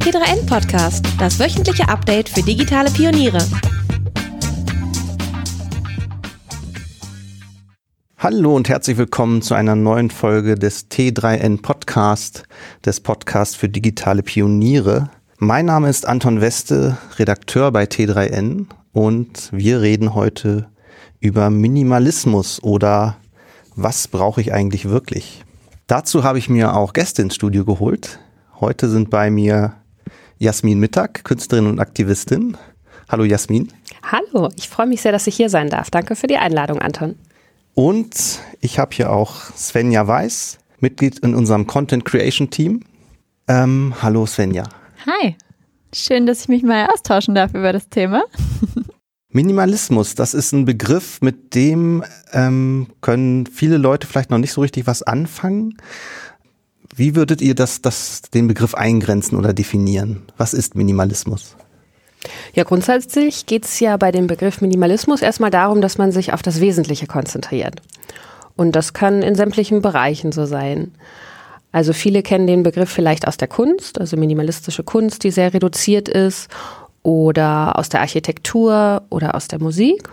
T3N Podcast, das wöchentliche Update für digitale Pioniere. Hallo und herzlich willkommen zu einer neuen Folge des T3N Podcast, des Podcasts für digitale Pioniere. Mein Name ist Anton Weste, Redakteur bei T3N und wir reden heute über Minimalismus oder was brauche ich eigentlich wirklich? Dazu habe ich mir auch Gäste ins Studio geholt. Heute sind bei mir Jasmin Mittag, Künstlerin und Aktivistin. Hallo Jasmin. Hallo, ich freue mich sehr, dass ich hier sein darf. Danke für die Einladung, Anton. Und ich habe hier auch Svenja Weiß, Mitglied in unserem Content Creation Team. Ähm, hallo Svenja. Hi, schön, dass ich mich mal austauschen darf über das Thema. Minimalismus, das ist ein Begriff, mit dem ähm, können viele Leute vielleicht noch nicht so richtig was anfangen. Wie würdet ihr das, das, den Begriff eingrenzen oder definieren? Was ist Minimalismus? Ja, grundsätzlich geht es ja bei dem Begriff Minimalismus erstmal darum, dass man sich auf das Wesentliche konzentriert. Und das kann in sämtlichen Bereichen so sein. Also viele kennen den Begriff vielleicht aus der Kunst, also minimalistische Kunst, die sehr reduziert ist, oder aus der Architektur oder aus der Musik.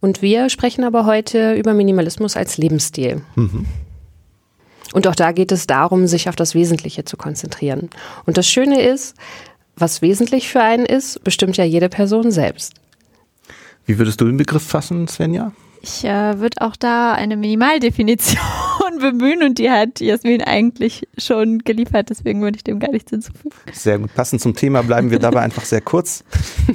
Und wir sprechen aber heute über Minimalismus als Lebensstil. Mhm. Und auch da geht es darum, sich auf das Wesentliche zu konzentrieren. Und das Schöne ist, was wesentlich für einen ist, bestimmt ja jede Person selbst. Wie würdest du den Begriff fassen, Svenja? Ich äh, würde auch da eine Minimaldefinition bemühen und die hat Jasmin eigentlich schon geliefert, deswegen würde ich dem gar nichts hinzufügen. Sehr gut. Passend zum Thema bleiben wir dabei einfach sehr kurz,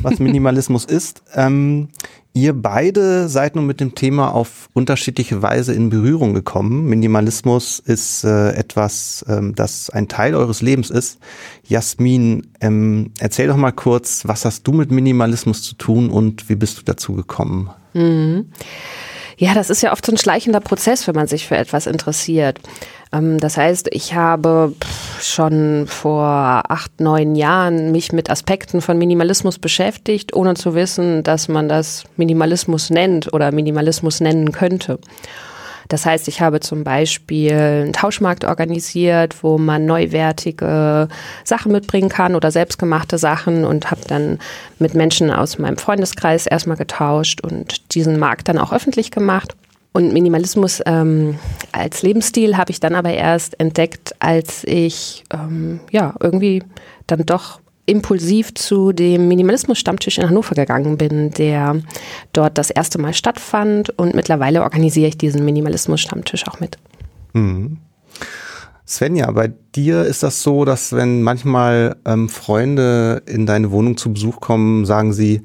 was Minimalismus ist. Ähm, Ihr beide seid nun mit dem Thema auf unterschiedliche Weise in Berührung gekommen. Minimalismus ist äh, etwas, ähm, das ein Teil eures Lebens ist. Jasmin, ähm, erzähl doch mal kurz, was hast du mit Minimalismus zu tun und wie bist du dazu gekommen? Mhm. Ja, das ist ja oft so ein schleichender Prozess, wenn man sich für etwas interessiert. Ähm, das heißt, ich habe schon vor acht, neun Jahren mich mit Aspekten von Minimalismus beschäftigt, ohne zu wissen, dass man das Minimalismus nennt oder Minimalismus nennen könnte. Das heißt, ich habe zum Beispiel einen Tauschmarkt organisiert, wo man neuwertige Sachen mitbringen kann oder selbstgemachte Sachen und habe dann mit Menschen aus meinem Freundeskreis erstmal getauscht und diesen Markt dann auch öffentlich gemacht. Und Minimalismus ähm, als Lebensstil habe ich dann aber erst entdeckt, als ich ähm, ja irgendwie dann doch impulsiv zu dem Minimalismus-Stammtisch in Hannover gegangen bin, der dort das erste Mal stattfand und mittlerweile organisiere ich diesen Minimalismus-Stammtisch auch mit. Mhm. Svenja, bei dir ist das so, dass wenn manchmal ähm, Freunde in deine Wohnung zu Besuch kommen, sagen sie,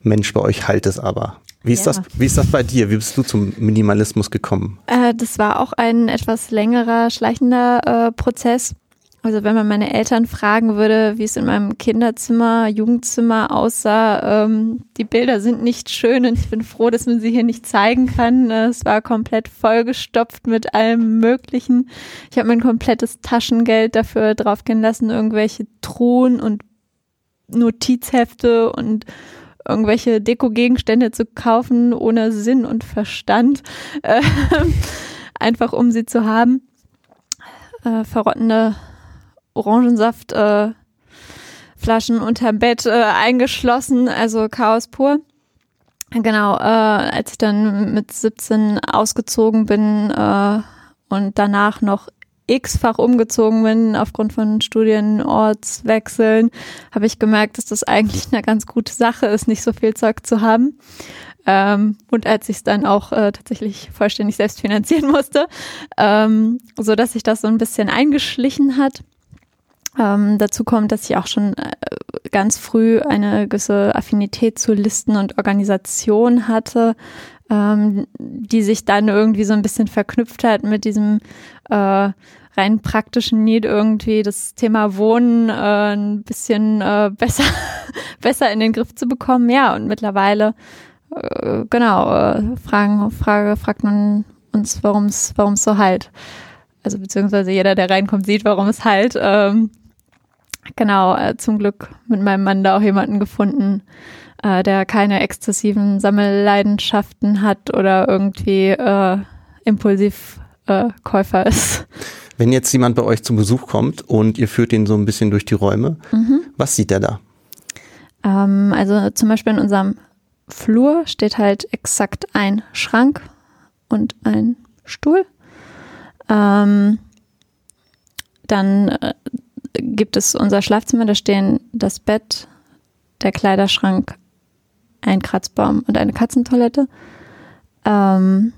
Mensch, bei euch halt es aber. Wie ist, ja. das, wie ist das bei dir? Wie bist du zum Minimalismus gekommen? Äh, das war auch ein etwas längerer, schleichender äh, Prozess. Also wenn man meine Eltern fragen würde, wie es in meinem Kinderzimmer, Jugendzimmer aussah, ähm, die Bilder sind nicht schön und ich bin froh, dass man sie hier nicht zeigen kann. Es war komplett vollgestopft mit allem Möglichen. Ich habe mein komplettes Taschengeld dafür draufgehen lassen, irgendwelche Truhen und Notizhefte und irgendwelche Deko-Gegenstände zu kaufen ohne Sinn und Verstand, äh, einfach um sie zu haben. Äh, verrottende Orangensaft äh, Flaschen unterm Bett äh, eingeschlossen, also Chaos pur. Genau, äh, als ich dann mit 17 ausgezogen bin äh, und danach noch x-fach umgezogen bin aufgrund von Studienortswechseln, habe ich gemerkt, dass das eigentlich eine ganz gute Sache ist, nicht so viel Zeug zu haben. Ähm, und als ich es dann auch äh, tatsächlich vollständig selbst finanzieren musste, ähm, so dass sich das so ein bisschen eingeschlichen hat. Ähm, dazu kommt, dass ich auch schon äh, ganz früh eine gewisse Affinität zu Listen und Organisation hatte, ähm, die sich dann irgendwie so ein bisschen verknüpft hat mit diesem äh, rein praktischen Need irgendwie das Thema Wohnen äh, ein bisschen äh, besser, besser in den Griff zu bekommen. Ja, und mittlerweile, äh, genau, äh, fragen, Frage, fragt man uns, warum es so halt. Also beziehungsweise jeder, der reinkommt, sieht, warum es halt. Ähm, genau, äh, zum Glück mit meinem Mann da auch jemanden gefunden, äh, der keine exzessiven Sammelleidenschaften hat oder irgendwie äh, impulsiv äh, Käufer ist. Wenn jetzt jemand bei euch zu Besuch kommt und ihr führt ihn so ein bisschen durch die Räume, mhm. was sieht er da? Ähm, also zum Beispiel in unserem Flur steht halt exakt ein Schrank und ein Stuhl. Ähm, dann äh, gibt es unser Schlafzimmer, da stehen das Bett, der Kleiderschrank, ein Kratzbaum und eine Katzentoilette. Ähm,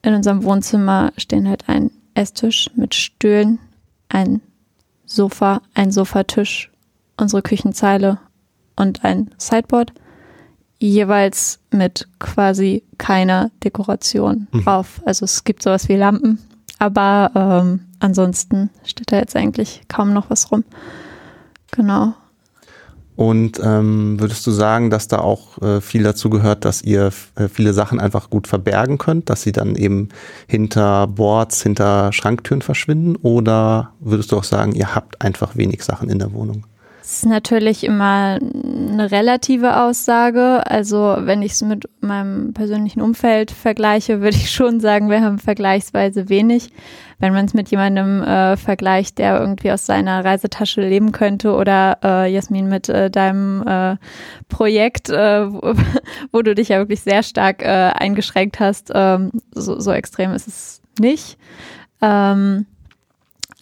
in unserem Wohnzimmer stehen halt ein Esstisch mit Stühlen, ein Sofa, ein Sofatisch, unsere Küchenzeile und ein Sideboard, jeweils mit quasi keiner Dekoration mhm. drauf. Also es gibt sowas wie Lampen, aber ähm, ansonsten steht da jetzt eigentlich kaum noch was rum. Genau. Und ähm, würdest du sagen, dass da auch äh, viel dazu gehört, dass ihr äh, viele Sachen einfach gut verbergen könnt, dass sie dann eben hinter Boards, hinter Schranktüren verschwinden? Oder würdest du auch sagen, ihr habt einfach wenig Sachen in der Wohnung? Das ist natürlich immer eine relative Aussage. Also wenn ich es mit meinem persönlichen Umfeld vergleiche, würde ich schon sagen, wir haben vergleichsweise wenig. Wenn man es mit jemandem äh, vergleicht, der irgendwie aus seiner Reisetasche leben könnte oder äh, Jasmin mit äh, deinem äh, Projekt, äh, wo, wo, du dich ja wirklich sehr stark äh, eingeschränkt hast, ähm, so, so extrem ist es nicht. Ähm,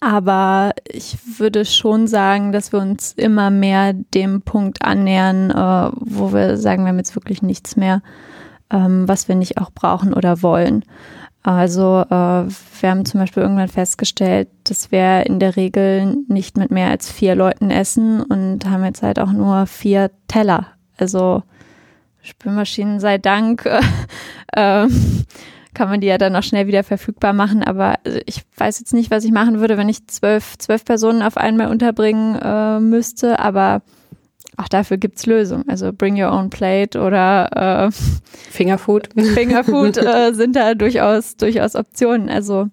aber ich würde schon sagen, dass wir uns immer mehr dem Punkt annähern, äh, wo wir sagen, wir haben jetzt wirklich nichts mehr, ähm, was wir nicht auch brauchen oder wollen. Also äh, wir haben zum Beispiel irgendwann festgestellt, dass wir in der Regel nicht mit mehr als vier Leuten essen und haben jetzt halt auch nur vier Teller. Also Spülmaschinen sei Dank. Äh, kann man die ja dann auch schnell wieder verfügbar machen. Aber also, ich weiß jetzt nicht, was ich machen würde, wenn ich zwölf, zwölf Personen auf einmal unterbringen äh, müsste. Aber auch dafür gibt es Lösungen. Also Bring Your Own Plate oder äh, Fingerfood. Fingerfood äh, sind da durchaus, durchaus Optionen. Also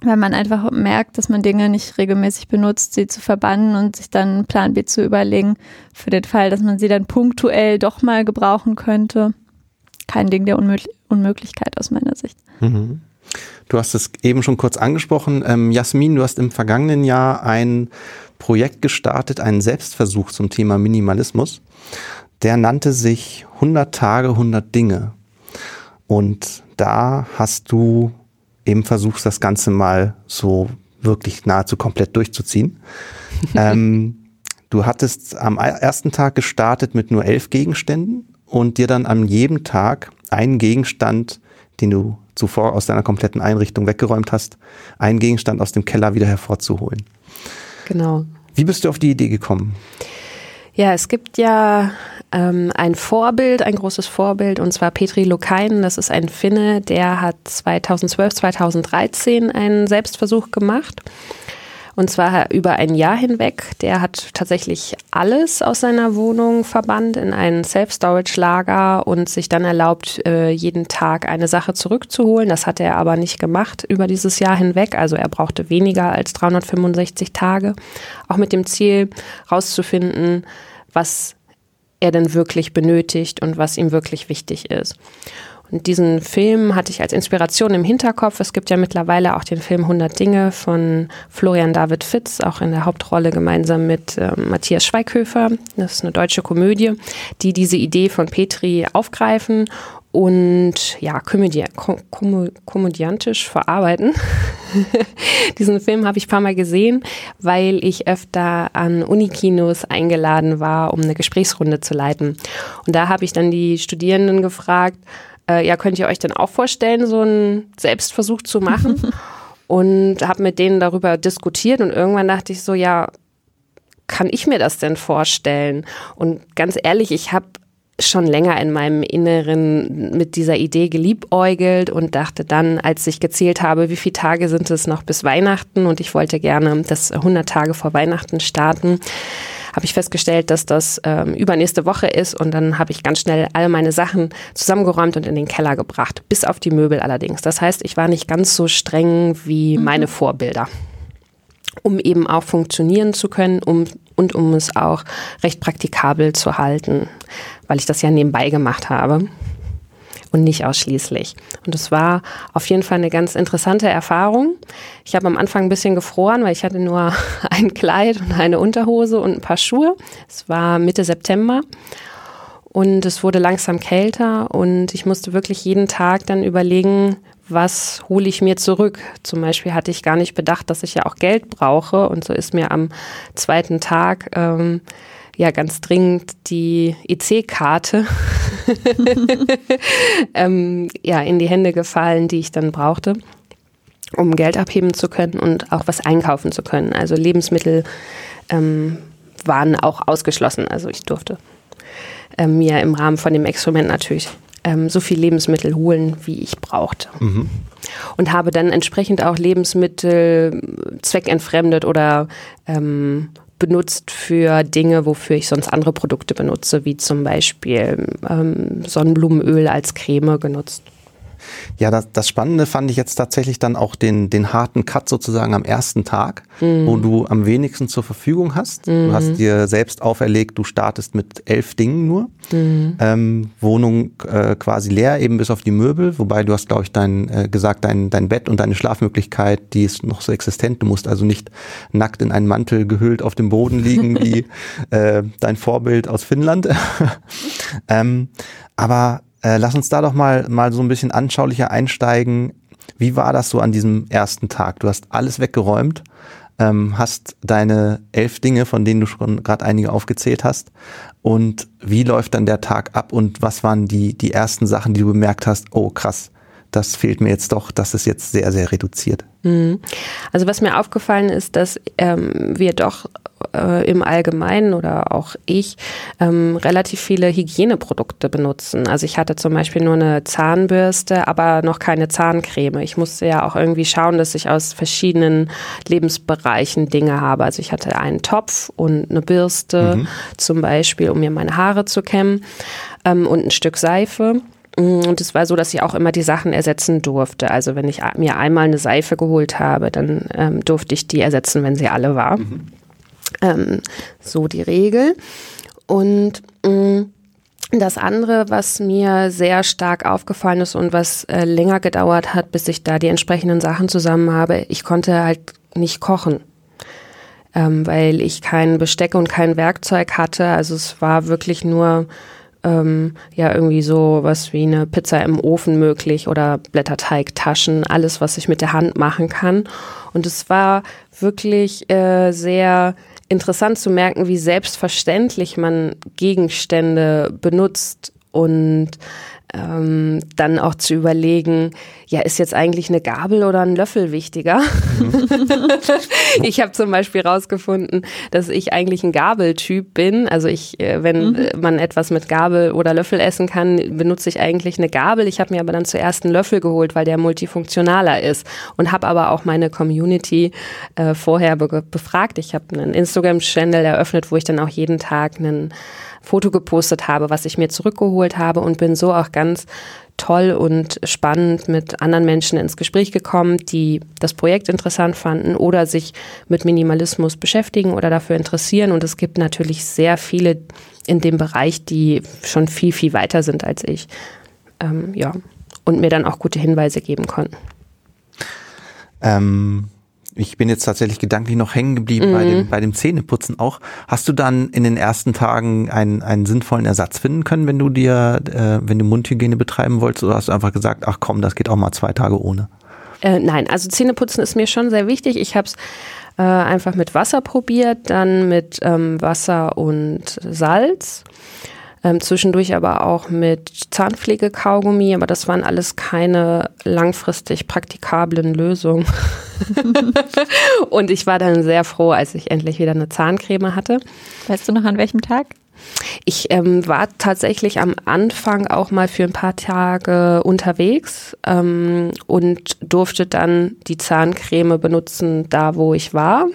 wenn man einfach merkt, dass man Dinge nicht regelmäßig benutzt, sie zu verbannen und sich dann einen Plan B zu überlegen, für den Fall, dass man sie dann punktuell doch mal gebrauchen könnte kein Ding der Unmöglich Unmöglichkeit aus meiner Sicht. Mhm. Du hast es eben schon kurz angesprochen. Ähm, Jasmin, du hast im vergangenen Jahr ein Projekt gestartet, einen Selbstversuch zum Thema Minimalismus. Der nannte sich 100 Tage, 100 Dinge. Und da hast du eben versucht, das Ganze mal so wirklich nahezu komplett durchzuziehen. ähm, du hattest am ersten Tag gestartet mit nur elf Gegenständen und dir dann an jedem Tag einen Gegenstand, den du zuvor aus deiner kompletten Einrichtung weggeräumt hast, einen Gegenstand aus dem Keller wieder hervorzuholen. Genau. Wie bist du auf die Idee gekommen? Ja, es gibt ja ähm, ein Vorbild, ein großes Vorbild, und zwar Petri Lokainen. Das ist ein Finne, der hat 2012, 2013 einen Selbstversuch gemacht. Und zwar über ein Jahr hinweg. Der hat tatsächlich alles aus seiner Wohnung verbannt in ein Self-Storage-Lager und sich dann erlaubt, äh, jeden Tag eine Sache zurückzuholen. Das hat er aber nicht gemacht über dieses Jahr hinweg. Also er brauchte weniger als 365 Tage. Auch mit dem Ziel, rauszufinden, was er denn wirklich benötigt und was ihm wirklich wichtig ist. Und diesen Film hatte ich als Inspiration im Hinterkopf. Es gibt ja mittlerweile auch den Film 100 Dinge von Florian David Fitz, auch in der Hauptrolle gemeinsam mit äh, Matthias Schweighöfer. Das ist eine deutsche Komödie, die diese Idee von Petri aufgreifen und ja, komödi kom komödiantisch verarbeiten. Diesen Film habe ich ein paar Mal gesehen, weil ich öfter an Unikinos eingeladen war, um eine Gesprächsrunde zu leiten. Und da habe ich dann die Studierenden gefragt, äh, ja, könnt ihr euch denn auch vorstellen, so einen Selbstversuch zu machen? und habe mit denen darüber diskutiert und irgendwann dachte ich so, ja, kann ich mir das denn vorstellen? Und ganz ehrlich, ich habe schon länger in meinem Inneren mit dieser Idee geliebäugelt und dachte dann, als ich gezählt habe, wie viele Tage sind es noch bis Weihnachten und ich wollte gerne das 100 Tage vor Weihnachten starten, habe ich festgestellt, dass das ähm, übernächste Woche ist und dann habe ich ganz schnell all meine Sachen zusammengeräumt und in den Keller gebracht, bis auf die Möbel allerdings. Das heißt, ich war nicht ganz so streng wie mhm. meine Vorbilder um eben auch funktionieren zu können um, und um es auch recht praktikabel zu halten, weil ich das ja nebenbei gemacht habe. Und nicht ausschließlich. Und es war auf jeden Fall eine ganz interessante Erfahrung. Ich habe am Anfang ein bisschen gefroren, weil ich hatte nur ein Kleid und eine Unterhose und ein paar Schuhe. Es war Mitte September und es wurde langsam kälter und ich musste wirklich jeden Tag dann überlegen, was hole ich mir zurück. Zum Beispiel hatte ich gar nicht bedacht, dass ich ja auch Geld brauche und so ist mir am zweiten Tag ähm, ja ganz dringend die EC-Karte ähm, ja, in die Hände gefallen, die ich dann brauchte, um Geld abheben zu können und auch was einkaufen zu können. Also Lebensmittel ähm, waren auch ausgeschlossen. Also ich durfte ähm, mir im Rahmen von dem Experiment natürlich ähm, so viel Lebensmittel holen, wie ich brauchte. Mhm. Und habe dann entsprechend auch Lebensmittel zweckentfremdet oder ähm, benutzt für Dinge, wofür ich sonst andere Produkte benutze, wie zum Beispiel ähm, Sonnenblumenöl als Creme genutzt. Ja, das, das Spannende fand ich jetzt tatsächlich dann auch den, den harten Cut sozusagen am ersten Tag, mhm. wo du am wenigsten zur Verfügung hast. Mhm. Du hast dir selbst auferlegt, du startest mit elf Dingen nur. Mhm. Ähm, Wohnung äh, quasi leer, eben bis auf die Möbel, wobei du hast, glaube ich, dein, äh, gesagt, dein, dein Bett und deine Schlafmöglichkeit, die ist noch so existent. Du musst also nicht nackt in einen Mantel gehüllt auf dem Boden liegen, wie äh, dein Vorbild aus Finnland. ähm, aber äh, lass uns da doch mal, mal so ein bisschen anschaulicher einsteigen. Wie war das so an diesem ersten Tag? Du hast alles weggeräumt, ähm, hast deine elf Dinge, von denen du schon gerade einige aufgezählt hast. Und wie läuft dann der Tag ab und was waren die, die ersten Sachen, die du bemerkt hast? Oh, krass, das fehlt mir jetzt doch, das ist jetzt sehr, sehr reduziert. Mhm. Also was mir aufgefallen ist, dass ähm, wir doch äh, im Allgemeinen oder auch ich ähm, relativ viele Hygieneprodukte benutzen. Also ich hatte zum Beispiel nur eine Zahnbürste, aber noch keine Zahncreme. Ich musste ja auch irgendwie schauen, dass ich aus verschiedenen Lebensbereichen Dinge habe. Also ich hatte einen Topf und eine Bürste mhm. zum Beispiel, um mir meine Haare zu kämmen ähm, und ein Stück Seife. Mm, und es war so, dass ich auch immer die Sachen ersetzen durfte. Also wenn ich mir einmal eine Seife geholt habe, dann ähm, durfte ich die ersetzen, wenn sie alle war. Mhm. Ähm, so die Regel. Und mh, mm, das andere, was mir sehr stark aufgefallen ist und was äh, länger gedauert hat, bis ich da die entsprechenden Sachen zusammen habe, ich konnte halt nicht kochen. Ähm, weil ich kein Besteck und kein Werkzeug hatte. Also es war wirklich nur ähm, ja irgendwie so was wie eine Pizza im Ofen möglich oder Blätterteigtaschen, alles, was ich mit der Hand machen kann. Und es war wirklich äh, sehr interessant zu merken, wie selbstverständlich man Gegenstände benutzt und ähm, dann auch zu überlegen, ja, ist jetzt eigentlich eine Gabel oder ein Löffel wichtiger? Mhm. ich habe zum Beispiel rausgefunden, dass ich eigentlich ein Gabeltyp bin. Also ich, äh, wenn mhm. man etwas mit Gabel oder Löffel essen kann, benutze ich eigentlich eine Gabel. Ich habe mir aber dann zuerst einen Löffel geholt, weil der multifunktionaler ist und habe aber auch meine Community äh, vorher be befragt. Ich habe einen Instagram-Channel eröffnet, wo ich dann auch jeden Tag einen Foto gepostet habe, was ich mir zurückgeholt habe und bin so auch ganz toll und spannend mit anderen Menschen ins Gespräch gekommen, die das Projekt interessant fanden oder sich mit Minimalismus beschäftigen oder dafür interessieren. Und es gibt natürlich sehr viele in dem Bereich, die schon viel, viel weiter sind als ich. Ähm, ja, und mir dann auch gute Hinweise geben konnten. Ähm, ich bin jetzt tatsächlich gedanklich noch hängen geblieben mhm. bei, dem, bei dem Zähneputzen auch. Hast du dann in den ersten Tagen einen, einen sinnvollen Ersatz finden können, wenn du dir, äh, wenn du Mundhygiene betreiben wolltest, oder hast du einfach gesagt, ach komm, das geht auch mal zwei Tage ohne? Äh, nein, also Zähneputzen ist mir schon sehr wichtig. Ich habe es äh, einfach mit Wasser probiert, dann mit ähm, Wasser und Salz ähm, zwischendurch aber auch mit Zahnpflegekaugummi, aber das waren alles keine langfristig praktikablen Lösungen. und ich war dann sehr froh, als ich endlich wieder eine Zahncreme hatte. Weißt du noch an welchem Tag? Ich ähm, war tatsächlich am Anfang auch mal für ein paar Tage unterwegs ähm, und durfte dann die Zahncreme benutzen, da wo ich war.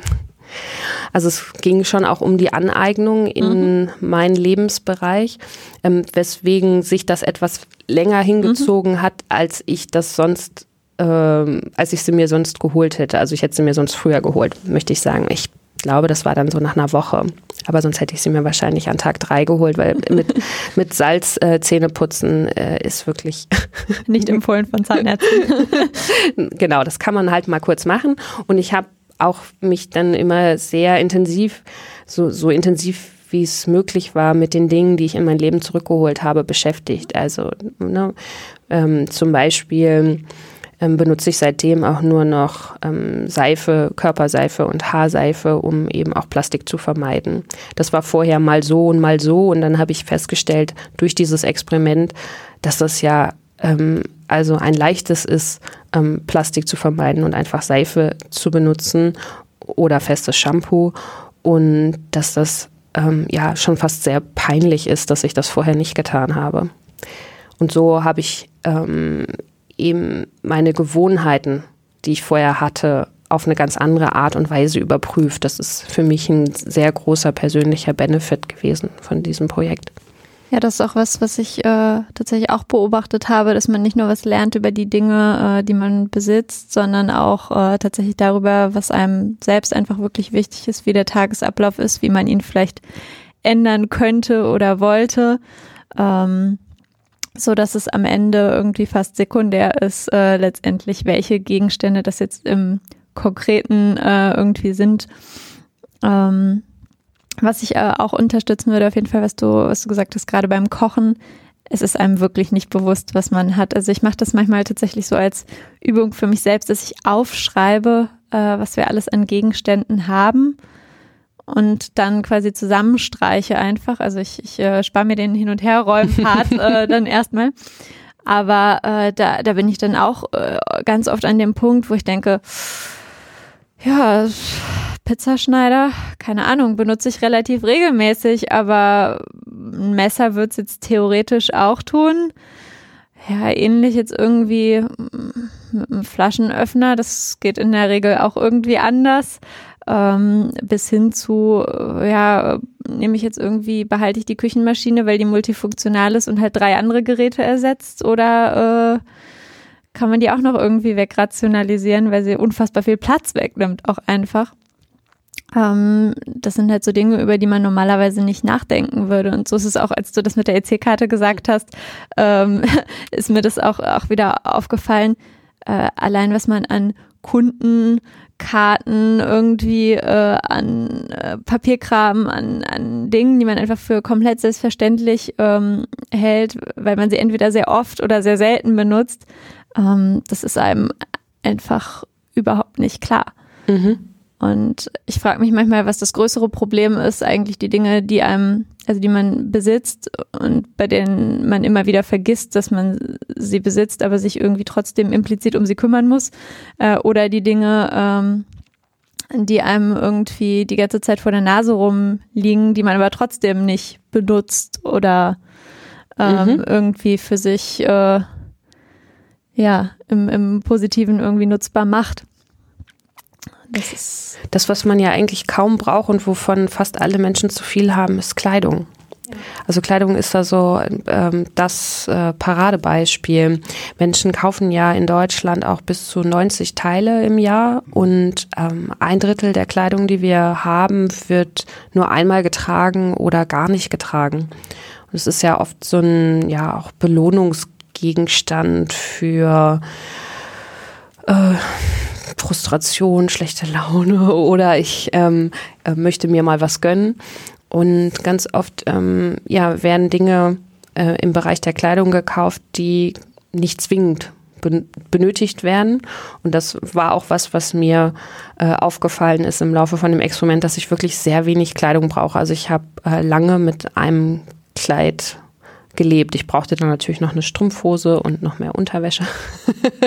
Also es ging schon auch um die Aneignung in mhm. meinen Lebensbereich, ähm, weswegen sich das etwas länger hingezogen mhm. hat, als ich das sonst, ähm, als ich sie mir sonst geholt hätte. Also ich hätte sie mir sonst früher geholt, möchte ich sagen. Ich glaube, das war dann so nach einer Woche. Aber sonst hätte ich sie mir wahrscheinlich an Tag drei geholt, weil mit, mit Salz äh, Zähne putzen äh, ist wirklich nicht empfohlen von Zahnärzten. genau, das kann man halt mal kurz machen. Und ich habe auch mich dann immer sehr intensiv, so, so intensiv wie es möglich war, mit den Dingen, die ich in mein Leben zurückgeholt habe, beschäftigt. Also ne, ähm, zum Beispiel ähm, benutze ich seitdem auch nur noch ähm, Seife, Körperseife und Haarseife, um eben auch Plastik zu vermeiden. Das war vorher mal so und mal so und dann habe ich festgestellt durch dieses Experiment, dass das ja ähm, also ein leichtes ist, ähm, Plastik zu vermeiden und einfach Seife zu benutzen oder festes Shampoo und dass das ähm, ja schon fast sehr peinlich ist, dass ich das vorher nicht getan habe. Und so habe ich ähm, eben meine Gewohnheiten, die ich vorher hatte, auf eine ganz andere Art und Weise überprüft. Das ist für mich ein sehr großer persönlicher Benefit gewesen von diesem Projekt. Ja, das ist auch was, was ich äh, tatsächlich auch beobachtet habe, dass man nicht nur was lernt über die Dinge, äh, die man besitzt, sondern auch äh, tatsächlich darüber, was einem selbst einfach wirklich wichtig ist, wie der Tagesablauf ist, wie man ihn vielleicht ändern könnte oder wollte. Ähm, so dass es am Ende irgendwie fast sekundär ist, äh, letztendlich, welche Gegenstände das jetzt im Konkreten äh, irgendwie sind. Ähm, was ich äh, auch unterstützen würde, auf jeden Fall, was du, was du gesagt hast, gerade beim Kochen, es ist einem wirklich nicht bewusst, was man hat. Also ich mache das manchmal tatsächlich so als Übung für mich selbst, dass ich aufschreibe, äh, was wir alles an Gegenständen haben und dann quasi zusammenstreiche einfach. Also ich, ich äh, spare mir den Hin- und Herräumen-Part äh, dann erstmal. Aber äh, da, da bin ich dann auch äh, ganz oft an dem Punkt, wo ich denke, ja, Pizzaschneider, keine Ahnung, benutze ich relativ regelmäßig, aber ein Messer wird es jetzt theoretisch auch tun. Ja, ähnlich jetzt irgendwie mit einem Flaschenöffner, das geht in der Regel auch irgendwie anders ähm, bis hin zu, ja, nehme ich jetzt irgendwie, behalte ich die Küchenmaschine, weil die multifunktional ist und halt drei andere Geräte ersetzt oder äh, kann man die auch noch irgendwie wegrationalisieren, weil sie unfassbar viel Platz wegnimmt, auch einfach. Ähm, das sind halt so Dinge, über die man normalerweise nicht nachdenken würde. Und so ist es auch, als du das mit der EC-Karte gesagt hast, ähm, ist mir das auch, auch wieder aufgefallen. Äh, allein was man an Kunden Karten irgendwie äh, an äh, Papierkram, an, an Dingen, die man einfach für komplett selbstverständlich ähm, hält, weil man sie entweder sehr oft oder sehr selten benutzt. Ähm, das ist einem einfach überhaupt nicht klar. Mhm. Und ich frage mich manchmal, was das größere Problem ist, eigentlich die Dinge, die einem, also die man besitzt und bei denen man immer wieder vergisst, dass man sie besitzt, aber sich irgendwie trotzdem implizit um sie kümmern muss. Äh, oder die Dinge, ähm, die einem irgendwie die ganze Zeit vor der Nase rumliegen, die man aber trotzdem nicht benutzt oder ähm, mhm. irgendwie für sich äh, ja im, im Positiven irgendwie nutzbar macht. Das ist das, was man ja eigentlich kaum braucht und wovon fast alle Menschen zu viel haben, ist Kleidung. Also Kleidung ist da so ähm, das äh, Paradebeispiel. Menschen kaufen ja in Deutschland auch bis zu 90 Teile im Jahr und ähm, ein Drittel der Kleidung, die wir haben, wird nur einmal getragen oder gar nicht getragen. Und es ist ja oft so ein ja auch Belohnungsgegenstand für äh, Frustration, schlechte Laune oder ich ähm, äh, möchte mir mal was gönnen. Und ganz oft ähm, ja, werden Dinge äh, im Bereich der Kleidung gekauft, die nicht zwingend benötigt werden. Und das war auch was, was mir äh, aufgefallen ist im Laufe von dem Experiment, dass ich wirklich sehr wenig Kleidung brauche. Also ich habe äh, lange mit einem Kleid gelebt. Ich brauchte dann natürlich noch eine Strumpfhose und noch mehr Unterwäsche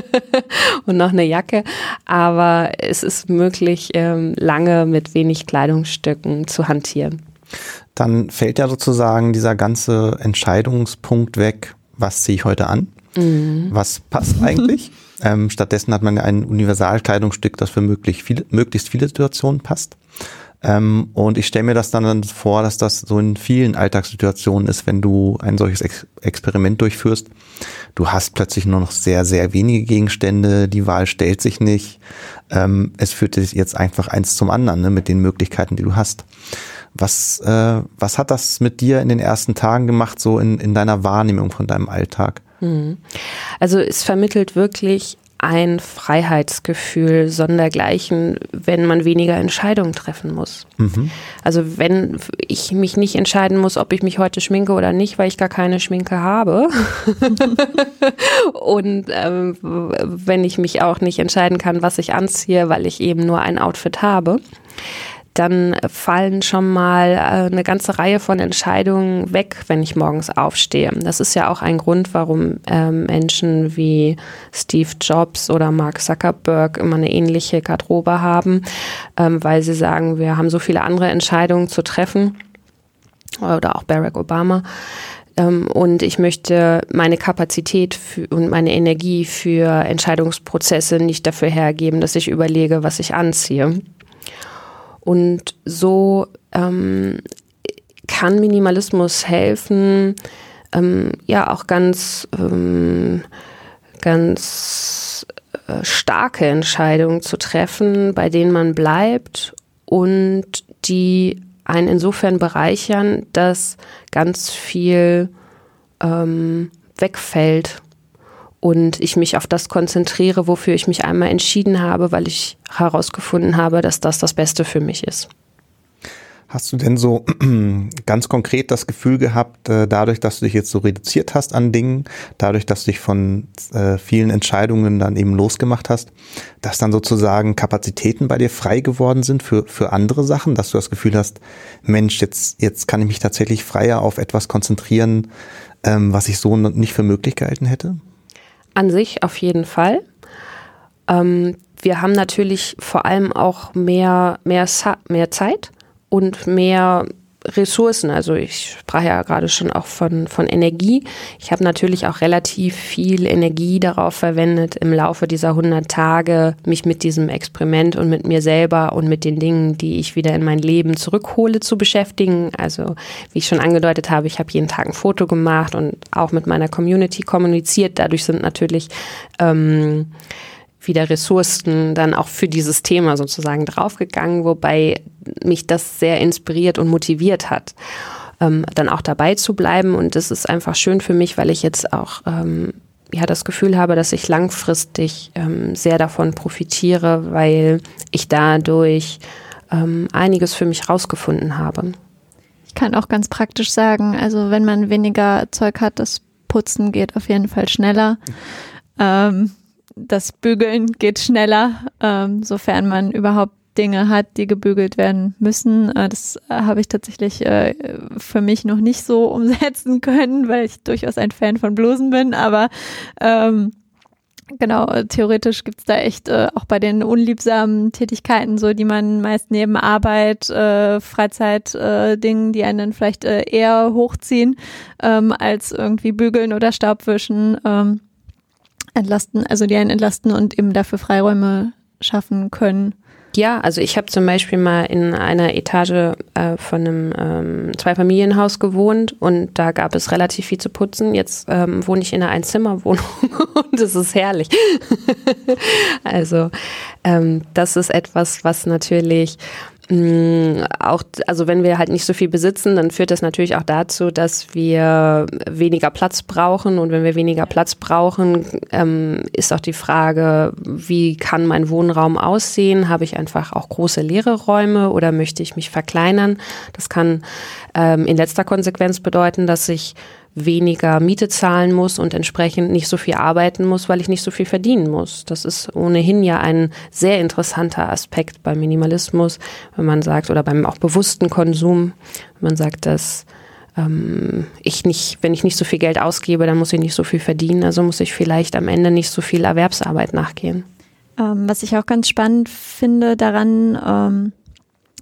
und noch eine Jacke. Aber es ist möglich, ähm, lange mit wenig Kleidungsstücken zu hantieren. Dann fällt ja sozusagen dieser ganze Entscheidungspunkt weg, was ziehe ich heute an? Mhm. Was passt eigentlich? ähm, stattdessen hat man ja ein Universalkleidungsstück, das für möglich viele, möglichst viele Situationen passt. Ähm, und ich stelle mir das dann vor, dass das so in vielen Alltagssituationen ist, wenn du ein solches Ex Experiment durchführst. Du hast plötzlich nur noch sehr, sehr wenige Gegenstände, die Wahl stellt sich nicht. Ähm, es führt dich jetzt einfach eins zum anderen ne, mit den Möglichkeiten, die du hast. Was, äh, was hat das mit dir in den ersten Tagen gemacht, so in, in deiner Wahrnehmung von deinem Alltag? Mhm. Also es vermittelt wirklich ein Freiheitsgefühl sondergleichen, wenn man weniger Entscheidungen treffen muss. Mhm. Also wenn ich mich nicht entscheiden muss, ob ich mich heute schminke oder nicht, weil ich gar keine Schminke habe. Und ähm, wenn ich mich auch nicht entscheiden kann, was ich anziehe, weil ich eben nur ein Outfit habe dann fallen schon mal äh, eine ganze Reihe von Entscheidungen weg, wenn ich morgens aufstehe. Das ist ja auch ein Grund, warum ähm, Menschen wie Steve Jobs oder Mark Zuckerberg immer eine ähnliche Garderobe haben, ähm, weil sie sagen, wir haben so viele andere Entscheidungen zu treffen. Oder auch Barack Obama ähm, und ich möchte meine Kapazität und meine Energie für Entscheidungsprozesse nicht dafür hergeben, dass ich überlege, was ich anziehe. Und so ähm, kann Minimalismus helfen, ähm, ja auch ganz, ähm, ganz äh, starke Entscheidungen zu treffen, bei denen man bleibt und die einen insofern bereichern, dass ganz viel ähm, wegfällt und ich mich auf das konzentriere, wofür ich mich einmal entschieden habe, weil ich herausgefunden habe, dass das das Beste für mich ist. Hast du denn so ganz konkret das Gefühl gehabt, äh, dadurch, dass du dich jetzt so reduziert hast an Dingen, dadurch, dass du dich von äh, vielen Entscheidungen dann eben losgemacht hast, dass dann sozusagen Kapazitäten bei dir frei geworden sind für, für andere Sachen, dass du das Gefühl hast, Mensch, jetzt, jetzt kann ich mich tatsächlich freier auf etwas konzentrieren, ähm, was ich so nicht für möglich gehalten hätte? An sich auf jeden Fall. Ähm, wir haben natürlich vor allem auch mehr, mehr, mehr Zeit und mehr Ressourcen. Also ich sprach ja gerade schon auch von, von Energie. Ich habe natürlich auch relativ viel Energie darauf verwendet, im Laufe dieser 100 Tage mich mit diesem Experiment und mit mir selber und mit den Dingen, die ich wieder in mein Leben zurückhole, zu beschäftigen. Also wie ich schon angedeutet habe, ich habe jeden Tag ein Foto gemacht und auch mit meiner Community kommuniziert. Dadurch sind natürlich ähm, wieder Ressourcen dann auch für dieses Thema sozusagen draufgegangen, wobei mich das sehr inspiriert und motiviert hat, ähm, dann auch dabei zu bleiben. Und das ist einfach schön für mich, weil ich jetzt auch ähm, ja das Gefühl habe, dass ich langfristig ähm, sehr davon profitiere, weil ich dadurch ähm, einiges für mich rausgefunden habe. Ich kann auch ganz praktisch sagen, also wenn man weniger Zeug hat, das Putzen geht auf jeden Fall schneller. Ähm, das Bügeln geht schneller, ähm, sofern man überhaupt Dinge hat, die gebügelt werden müssen. Äh, das äh, habe ich tatsächlich äh, für mich noch nicht so umsetzen können, weil ich durchaus ein Fan von Blusen bin, aber ähm, genau, theoretisch gibt's da echt äh, auch bei den unliebsamen Tätigkeiten, so die man meist neben Arbeit, äh, Freizeitdingen, äh, die einen dann vielleicht äh, eher hochziehen, ähm, als irgendwie bügeln oder Staubwischen. Ähm, entlasten, also die einen entlasten und eben dafür Freiräume schaffen können. Ja, also ich habe zum Beispiel mal in einer Etage äh, von einem ähm, Zweifamilienhaus gewohnt und da gab es relativ viel zu putzen. Jetzt ähm, wohne ich in einer Einzimmerwohnung und es ist herrlich. also ähm, das ist etwas, was natürlich auch, also wenn wir halt nicht so viel besitzen, dann führt das natürlich auch dazu, dass wir weniger Platz brauchen. Und wenn wir weniger Platz brauchen, ähm, ist auch die Frage, wie kann mein Wohnraum aussehen? Habe ich einfach auch große leere Räume oder möchte ich mich verkleinern? Das kann ähm, in letzter Konsequenz bedeuten, dass ich weniger Miete zahlen muss und entsprechend nicht so viel arbeiten muss, weil ich nicht so viel verdienen muss. Das ist ohnehin ja ein sehr interessanter Aspekt beim Minimalismus, wenn man sagt, oder beim auch bewussten Konsum, wenn man sagt, dass ähm, ich nicht, wenn ich nicht so viel Geld ausgebe, dann muss ich nicht so viel verdienen, also muss ich vielleicht am Ende nicht so viel Erwerbsarbeit nachgehen. Ähm, was ich auch ganz spannend finde daran, ähm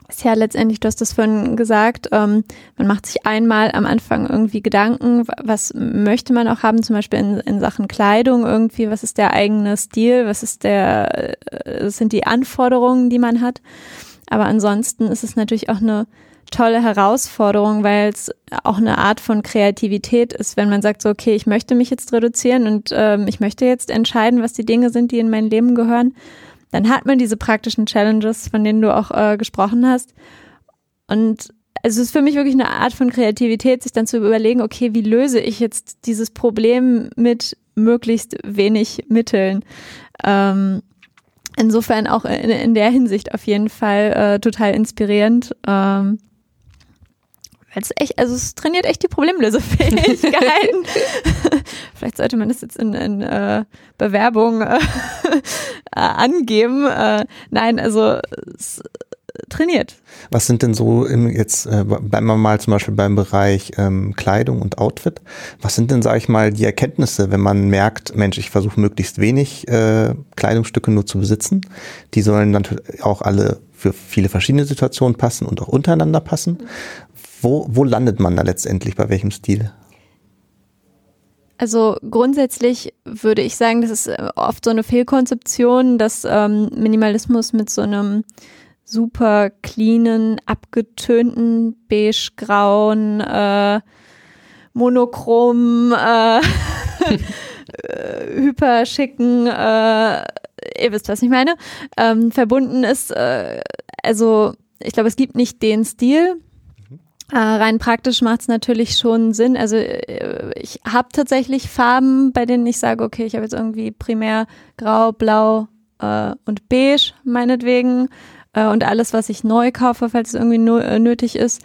ist ja letztendlich, du hast das vorhin gesagt, ähm, man macht sich einmal am Anfang irgendwie Gedanken, was möchte man auch haben, zum Beispiel in, in Sachen Kleidung irgendwie, was ist der eigene Stil, was ist der, äh, was sind die Anforderungen, die man hat. Aber ansonsten ist es natürlich auch eine tolle Herausforderung, weil es auch eine Art von Kreativität ist, wenn man sagt, so, okay, ich möchte mich jetzt reduzieren und ähm, ich möchte jetzt entscheiden, was die Dinge sind, die in mein Leben gehören dann hat man diese praktischen Challenges, von denen du auch äh, gesprochen hast. Und es ist für mich wirklich eine Art von Kreativität, sich dann zu überlegen, okay, wie löse ich jetzt dieses Problem mit möglichst wenig Mitteln. Ähm, insofern auch in, in, der Hinsicht auf jeden Fall äh, total inspirierend. Ähm, es echt, also es trainiert echt die Problemlösefähigkeiten. Vielleicht sollte man das jetzt in, in äh, Bewerbung äh, angeben. Äh, nein, also es trainiert. Was sind denn so im, jetzt äh, bleiben wir mal zum Beispiel beim Bereich ähm, Kleidung und Outfit. Was sind denn, sage ich mal, die Erkenntnisse, wenn man merkt, Mensch, ich versuche möglichst wenig äh, Kleidungsstücke nur zu besitzen. Die sollen natürlich auch alle für viele verschiedene Situationen passen und auch untereinander passen. Wo, wo landet man da letztendlich, bei welchem Stil? Also grundsätzlich würde ich sagen, das ist äh, oft so eine Fehlkonzeption, dass ähm, Minimalismus mit so einem super cleanen, abgetönten, beige-grauen, äh, monochrom, äh, hyperschicken, äh, ihr wisst, was ich meine, ähm, verbunden ist. Äh, also ich glaube, es gibt nicht den Stil, äh, rein praktisch macht es natürlich schon Sinn. Also äh, ich habe tatsächlich Farben, bei denen ich sage, okay, ich habe jetzt irgendwie primär grau, blau äh, und beige meinetwegen äh, und alles, was ich neu kaufe, falls es irgendwie no äh, nötig ist.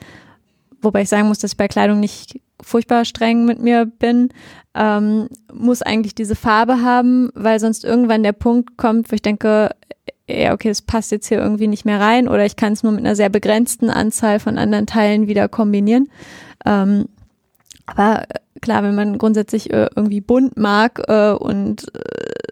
Wobei ich sagen muss, dass ich bei Kleidung nicht furchtbar streng mit mir bin, ähm, muss eigentlich diese Farbe haben, weil sonst irgendwann der Punkt kommt, wo ich denke, ja, okay, das passt jetzt hier irgendwie nicht mehr rein oder ich kann es nur mit einer sehr begrenzten Anzahl von anderen Teilen wieder kombinieren. Ähm, aber klar, wenn man grundsätzlich äh, irgendwie bunt mag äh, und äh,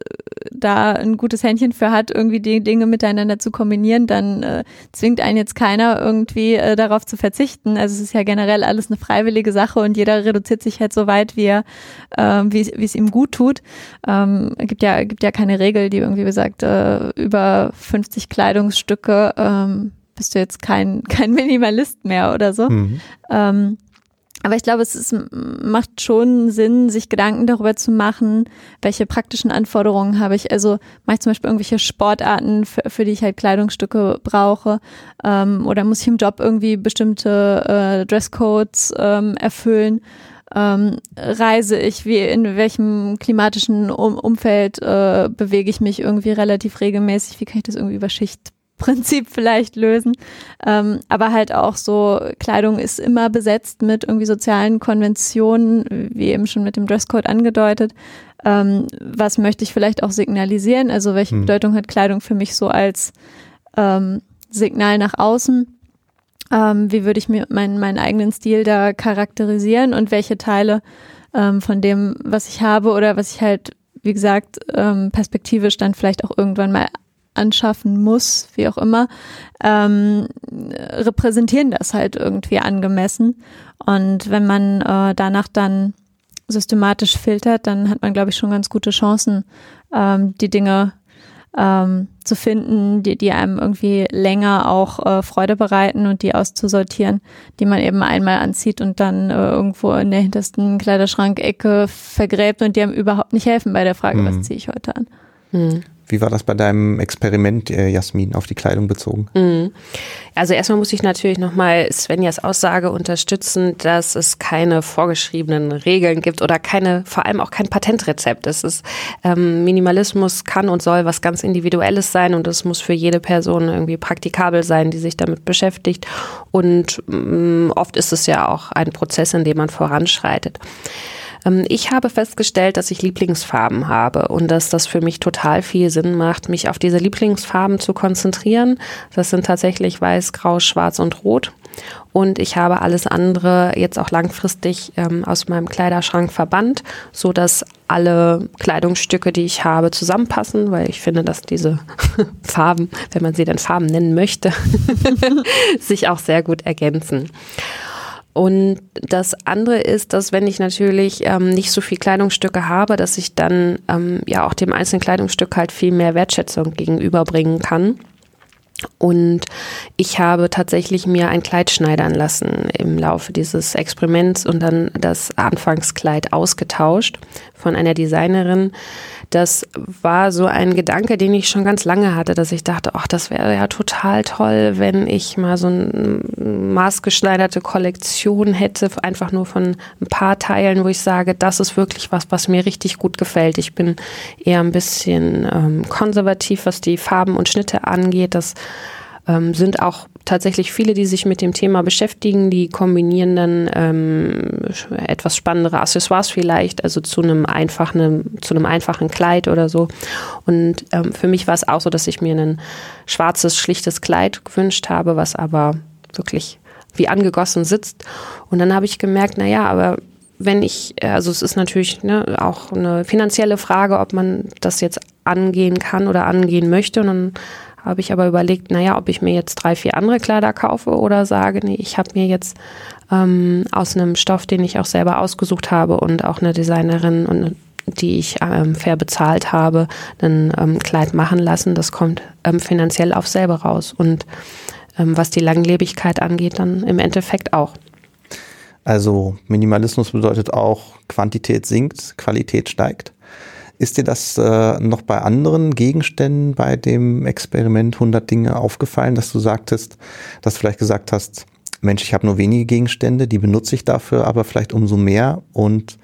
da ein gutes Händchen für hat, irgendwie die Dinge miteinander zu kombinieren, dann äh, zwingt einen jetzt keiner irgendwie äh, darauf zu verzichten. Also es ist ja generell alles eine freiwillige Sache und jeder reduziert sich halt so weit, wie er, äh, wie es ihm gut tut. Ähm, gibt ja gibt ja keine Regel, die irgendwie besagt, äh, über 50 Kleidungsstücke ähm, bist du jetzt kein kein Minimalist mehr oder so. Mhm. Ähm, aber ich glaube, es ist, macht schon Sinn, sich Gedanken darüber zu machen, welche praktischen Anforderungen habe ich. Also mache ich zum Beispiel irgendwelche Sportarten, für, für die ich halt Kleidungsstücke brauche, ähm, oder muss ich im Job irgendwie bestimmte äh, Dresscodes ähm, erfüllen? Ähm, reise ich, wie in welchem klimatischen um Umfeld äh, bewege ich mich irgendwie relativ regelmäßig? Wie kann ich das irgendwie über Schicht Prinzip vielleicht lösen. Ähm, aber halt auch so, Kleidung ist immer besetzt mit irgendwie sozialen Konventionen, wie eben schon mit dem Dresscode angedeutet. Ähm, was möchte ich vielleicht auch signalisieren? Also welche hm. Bedeutung hat Kleidung für mich so als ähm, Signal nach außen? Ähm, wie würde ich mir meinen, meinen eigenen Stil da charakterisieren und welche Teile ähm, von dem, was ich habe oder was ich halt wie gesagt, ähm, perspektivisch dann vielleicht auch irgendwann mal anschaffen muss, wie auch immer, ähm, repräsentieren das halt irgendwie angemessen. Und wenn man äh, danach dann systematisch filtert, dann hat man, glaube ich, schon ganz gute Chancen, ähm, die Dinge ähm, zu finden, die, die einem irgendwie länger auch äh, Freude bereiten und die auszusortieren, die man eben einmal anzieht und dann äh, irgendwo in der hintersten Kleiderschrankecke vergräbt und die einem überhaupt nicht helfen bei der Frage, mhm. was ziehe ich heute an. Mhm. Wie war das bei deinem Experiment, äh, Jasmin, auf die Kleidung bezogen? Mhm. Also erstmal muss ich natürlich nochmal Svenjas Aussage unterstützen, dass es keine vorgeschriebenen Regeln gibt oder keine, vor allem auch kein Patentrezept. Es ist ähm, Minimalismus kann und soll was ganz Individuelles sein und es muss für jede Person irgendwie praktikabel sein, die sich damit beschäftigt. Und ähm, oft ist es ja auch ein Prozess, in dem man voranschreitet. Ähm, ich habe festgestellt, dass ich Lieblingsfarben habe und dass das für mich total viel Sinn macht, mich auf diese Lieblingsfarben zu konzentrieren. Das sind tatsächlich weiß, grau, schwarz und rot. Und ich habe alles andere jetzt auch langfristig ähm, aus meinem Kleiderschrank verbannt, so dass alle Kleidungsstücke, die ich habe, zusammenpassen, weil ich finde, dass diese Farben, wenn man sie denn Farben nennen möchte, sich auch sehr gut ergänzen. Und das andere ist, dass wenn ich natürlich ähm, nicht so viel Kleidungsstücke habe, dass ich dann ähm, ja auch dem einzelnen Kleidungsstück halt viel mehr Wertschätzung gegenüberbringen kann. Und ich habe tatsächlich mir ein Kleid schneidern lassen im Laufe dieses Experiments und dann das Anfangskleid ausgetauscht von einer Designerin. Das war so ein Gedanke, den ich schon ganz lange hatte, dass ich dachte, ach, das wäre ja total toll, wenn ich mal so eine maßgeschneiderte Kollektion hätte, einfach nur von ein paar Teilen, wo ich sage, das ist wirklich was, was mir richtig gut gefällt. Ich bin eher ein bisschen ähm, konservativ, was die Farben und Schnitte angeht. Das ähm, sind auch tatsächlich viele, die sich mit dem Thema beschäftigen, die kombinieren dann ähm, etwas spannendere Accessoires vielleicht, also zu einem einfachen, zu einem einfachen Kleid oder so. Und ähm, für mich war es auch so, dass ich mir ein schwarzes, schlichtes Kleid gewünscht habe, was aber wirklich wie angegossen sitzt. Und dann habe ich gemerkt, na ja, aber wenn ich, also es ist natürlich ne, auch eine finanzielle Frage, ob man das jetzt angehen kann oder angehen möchte. Und dann habe ich aber überlegt, naja, ob ich mir jetzt drei, vier andere Kleider kaufe oder sage, nee, ich habe mir jetzt ähm, aus einem Stoff, den ich auch selber ausgesucht habe und auch eine Designerin und die ich ähm, fair bezahlt habe, ein ähm, Kleid machen lassen. Das kommt ähm, finanziell auf selber raus. Und ähm, was die Langlebigkeit angeht, dann im Endeffekt auch. Also Minimalismus bedeutet auch, Quantität sinkt, Qualität steigt. Ist dir das äh, noch bei anderen Gegenständen bei dem Experiment 100 Dinge aufgefallen, dass du sagtest, dass du vielleicht gesagt hast, Mensch, ich habe nur wenige Gegenstände, die benutze ich dafür, aber vielleicht umso mehr und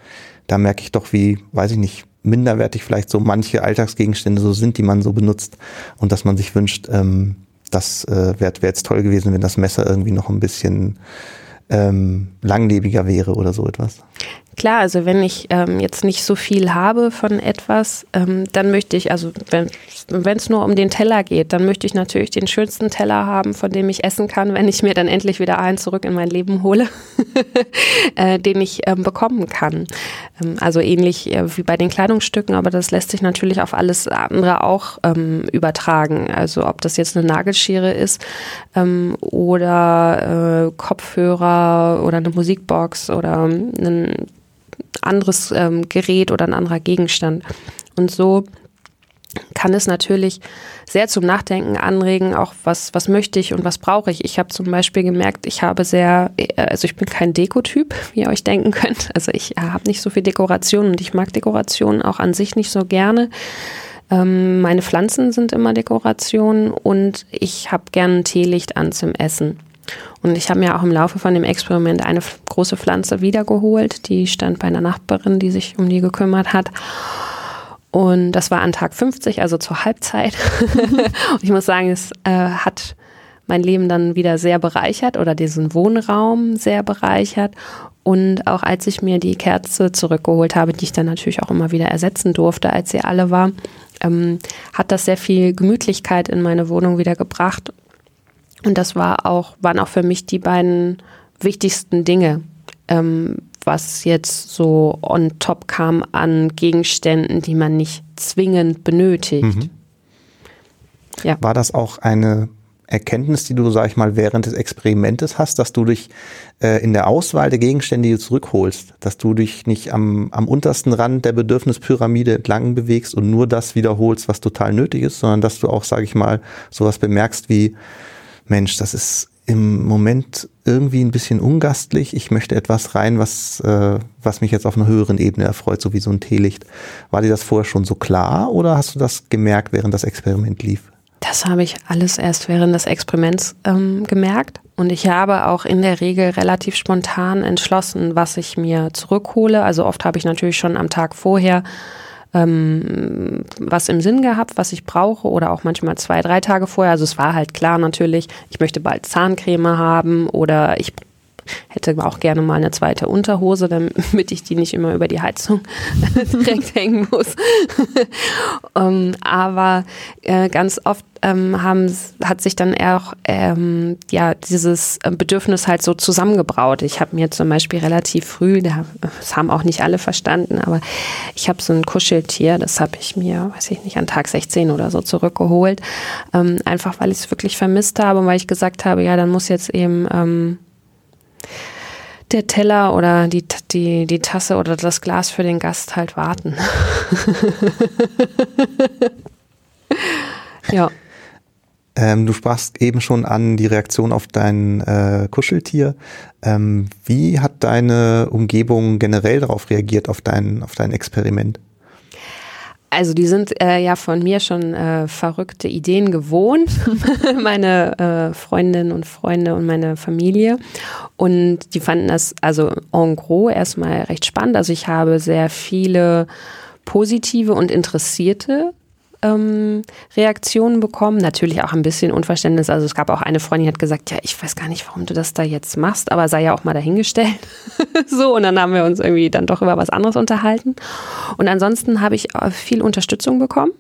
da merke ich doch, wie, weiß ich nicht, minderwertig vielleicht so manche Alltagsgegenstände so sind, die man so benutzt und dass man sich wünscht, ähm, das äh, wäre wär jetzt toll gewesen, wenn das Messer irgendwie noch ein bisschen ähm, langlebiger wäre oder so etwas. Klar, also wenn ich ähm, jetzt nicht so viel habe von etwas, ähm, dann möchte ich, also wenn es nur um den Teller geht, dann möchte ich natürlich den schönsten Teller haben, von dem ich essen kann, wenn ich mir dann endlich wieder einen zurück in mein Leben hole, äh, den ich ähm, bekommen kann. Ähm, also ähnlich äh, wie bei den Kleidungsstücken, aber das lässt sich natürlich auf alles andere auch ähm, übertragen. Also ob das jetzt eine Nagelschere ist ähm, oder äh, Kopfhörer oder eine Musikbox oder ein anderes ähm, Gerät oder ein anderer Gegenstand. Und so kann es natürlich sehr zum Nachdenken anregen, auch was, was möchte ich und was brauche ich. Ich habe zum Beispiel gemerkt, ich habe sehr, also ich bin kein Dekotyp, wie ihr euch denken könnt. Also ich habe nicht so viel Dekoration und ich mag Dekorationen auch an sich nicht so gerne. Ähm, meine Pflanzen sind immer Dekoration und ich habe gerne ein Teelicht an zum Essen. Und ich habe mir auch im Laufe von dem Experiment eine große Pflanze wiedergeholt. Die stand bei einer Nachbarin, die sich um die gekümmert hat. Und das war an Tag 50, also zur Halbzeit. und ich muss sagen, es äh, hat mein Leben dann wieder sehr bereichert oder diesen Wohnraum sehr bereichert. Und auch als ich mir die Kerze zurückgeholt habe, die ich dann natürlich auch immer wieder ersetzen durfte, als sie alle war, ähm, hat das sehr viel Gemütlichkeit in meine Wohnung wieder gebracht. Und das war auch, waren auch für mich die beiden wichtigsten Dinge, ähm, was jetzt so on top kam an Gegenständen, die man nicht zwingend benötigt. Mhm. Ja. War das auch eine Erkenntnis, die du, sag ich mal, während des Experimentes hast, dass du dich äh, in der Auswahl der Gegenstände, die du zurückholst, dass du dich nicht am, am untersten Rand der Bedürfnispyramide entlang bewegst und nur das wiederholst, was total nötig ist, sondern dass du auch, sag ich mal, sowas bemerkst wie, Mensch, das ist im Moment irgendwie ein bisschen ungastlich. Ich möchte etwas rein, was, äh, was mich jetzt auf einer höheren Ebene erfreut, so wie so ein Teelicht. War dir das vorher schon so klar oder hast du das gemerkt, während das Experiment lief? Das habe ich alles erst während des Experiments ähm, gemerkt. Und ich habe auch in der Regel relativ spontan entschlossen, was ich mir zurückhole. Also oft habe ich natürlich schon am Tag vorher ähm, was im Sinn gehabt, was ich brauche oder auch manchmal zwei, drei Tage vorher. Also es war halt klar natürlich, ich möchte bald Zahncreme haben oder ich hätte auch gerne mal eine zweite Unterhose, damit ich die nicht immer über die Heizung direkt hängen muss. um, ähm, aber äh, ganz oft ähm, haben, hat sich dann auch ähm, ja, dieses äh, Bedürfnis halt so zusammengebraut. Ich habe mir zum Beispiel relativ früh, das haben auch nicht alle verstanden, aber ich habe so ein Kuscheltier, das habe ich mir, weiß ich nicht, an Tag 16 oder so zurückgeholt. Ähm, einfach weil ich es wirklich vermisst habe und weil ich gesagt habe, ja, dann muss jetzt eben ähm, der Teller oder die, die, die Tasse oder das Glas für den Gast halt warten. ja. Ähm, du sprachst eben schon an die Reaktion auf dein äh, Kuscheltier. Ähm, wie hat deine Umgebung generell darauf reagiert, auf dein, auf dein Experiment? Also die sind äh, ja von mir schon äh, verrückte Ideen gewohnt, meine äh, Freundinnen und Freunde und meine Familie. Und die fanden das also en gros erstmal recht spannend. Also ich habe sehr viele positive und interessierte ähm, Reaktionen bekommen. Natürlich auch ein bisschen Unverständnis. Also es gab auch eine Freundin, die hat gesagt, ja, ich weiß gar nicht, warum du das da jetzt machst, aber sei ja auch mal dahingestellt. so, und dann haben wir uns irgendwie dann doch über was anderes unterhalten. Und ansonsten habe ich äh, viel Unterstützung bekommen.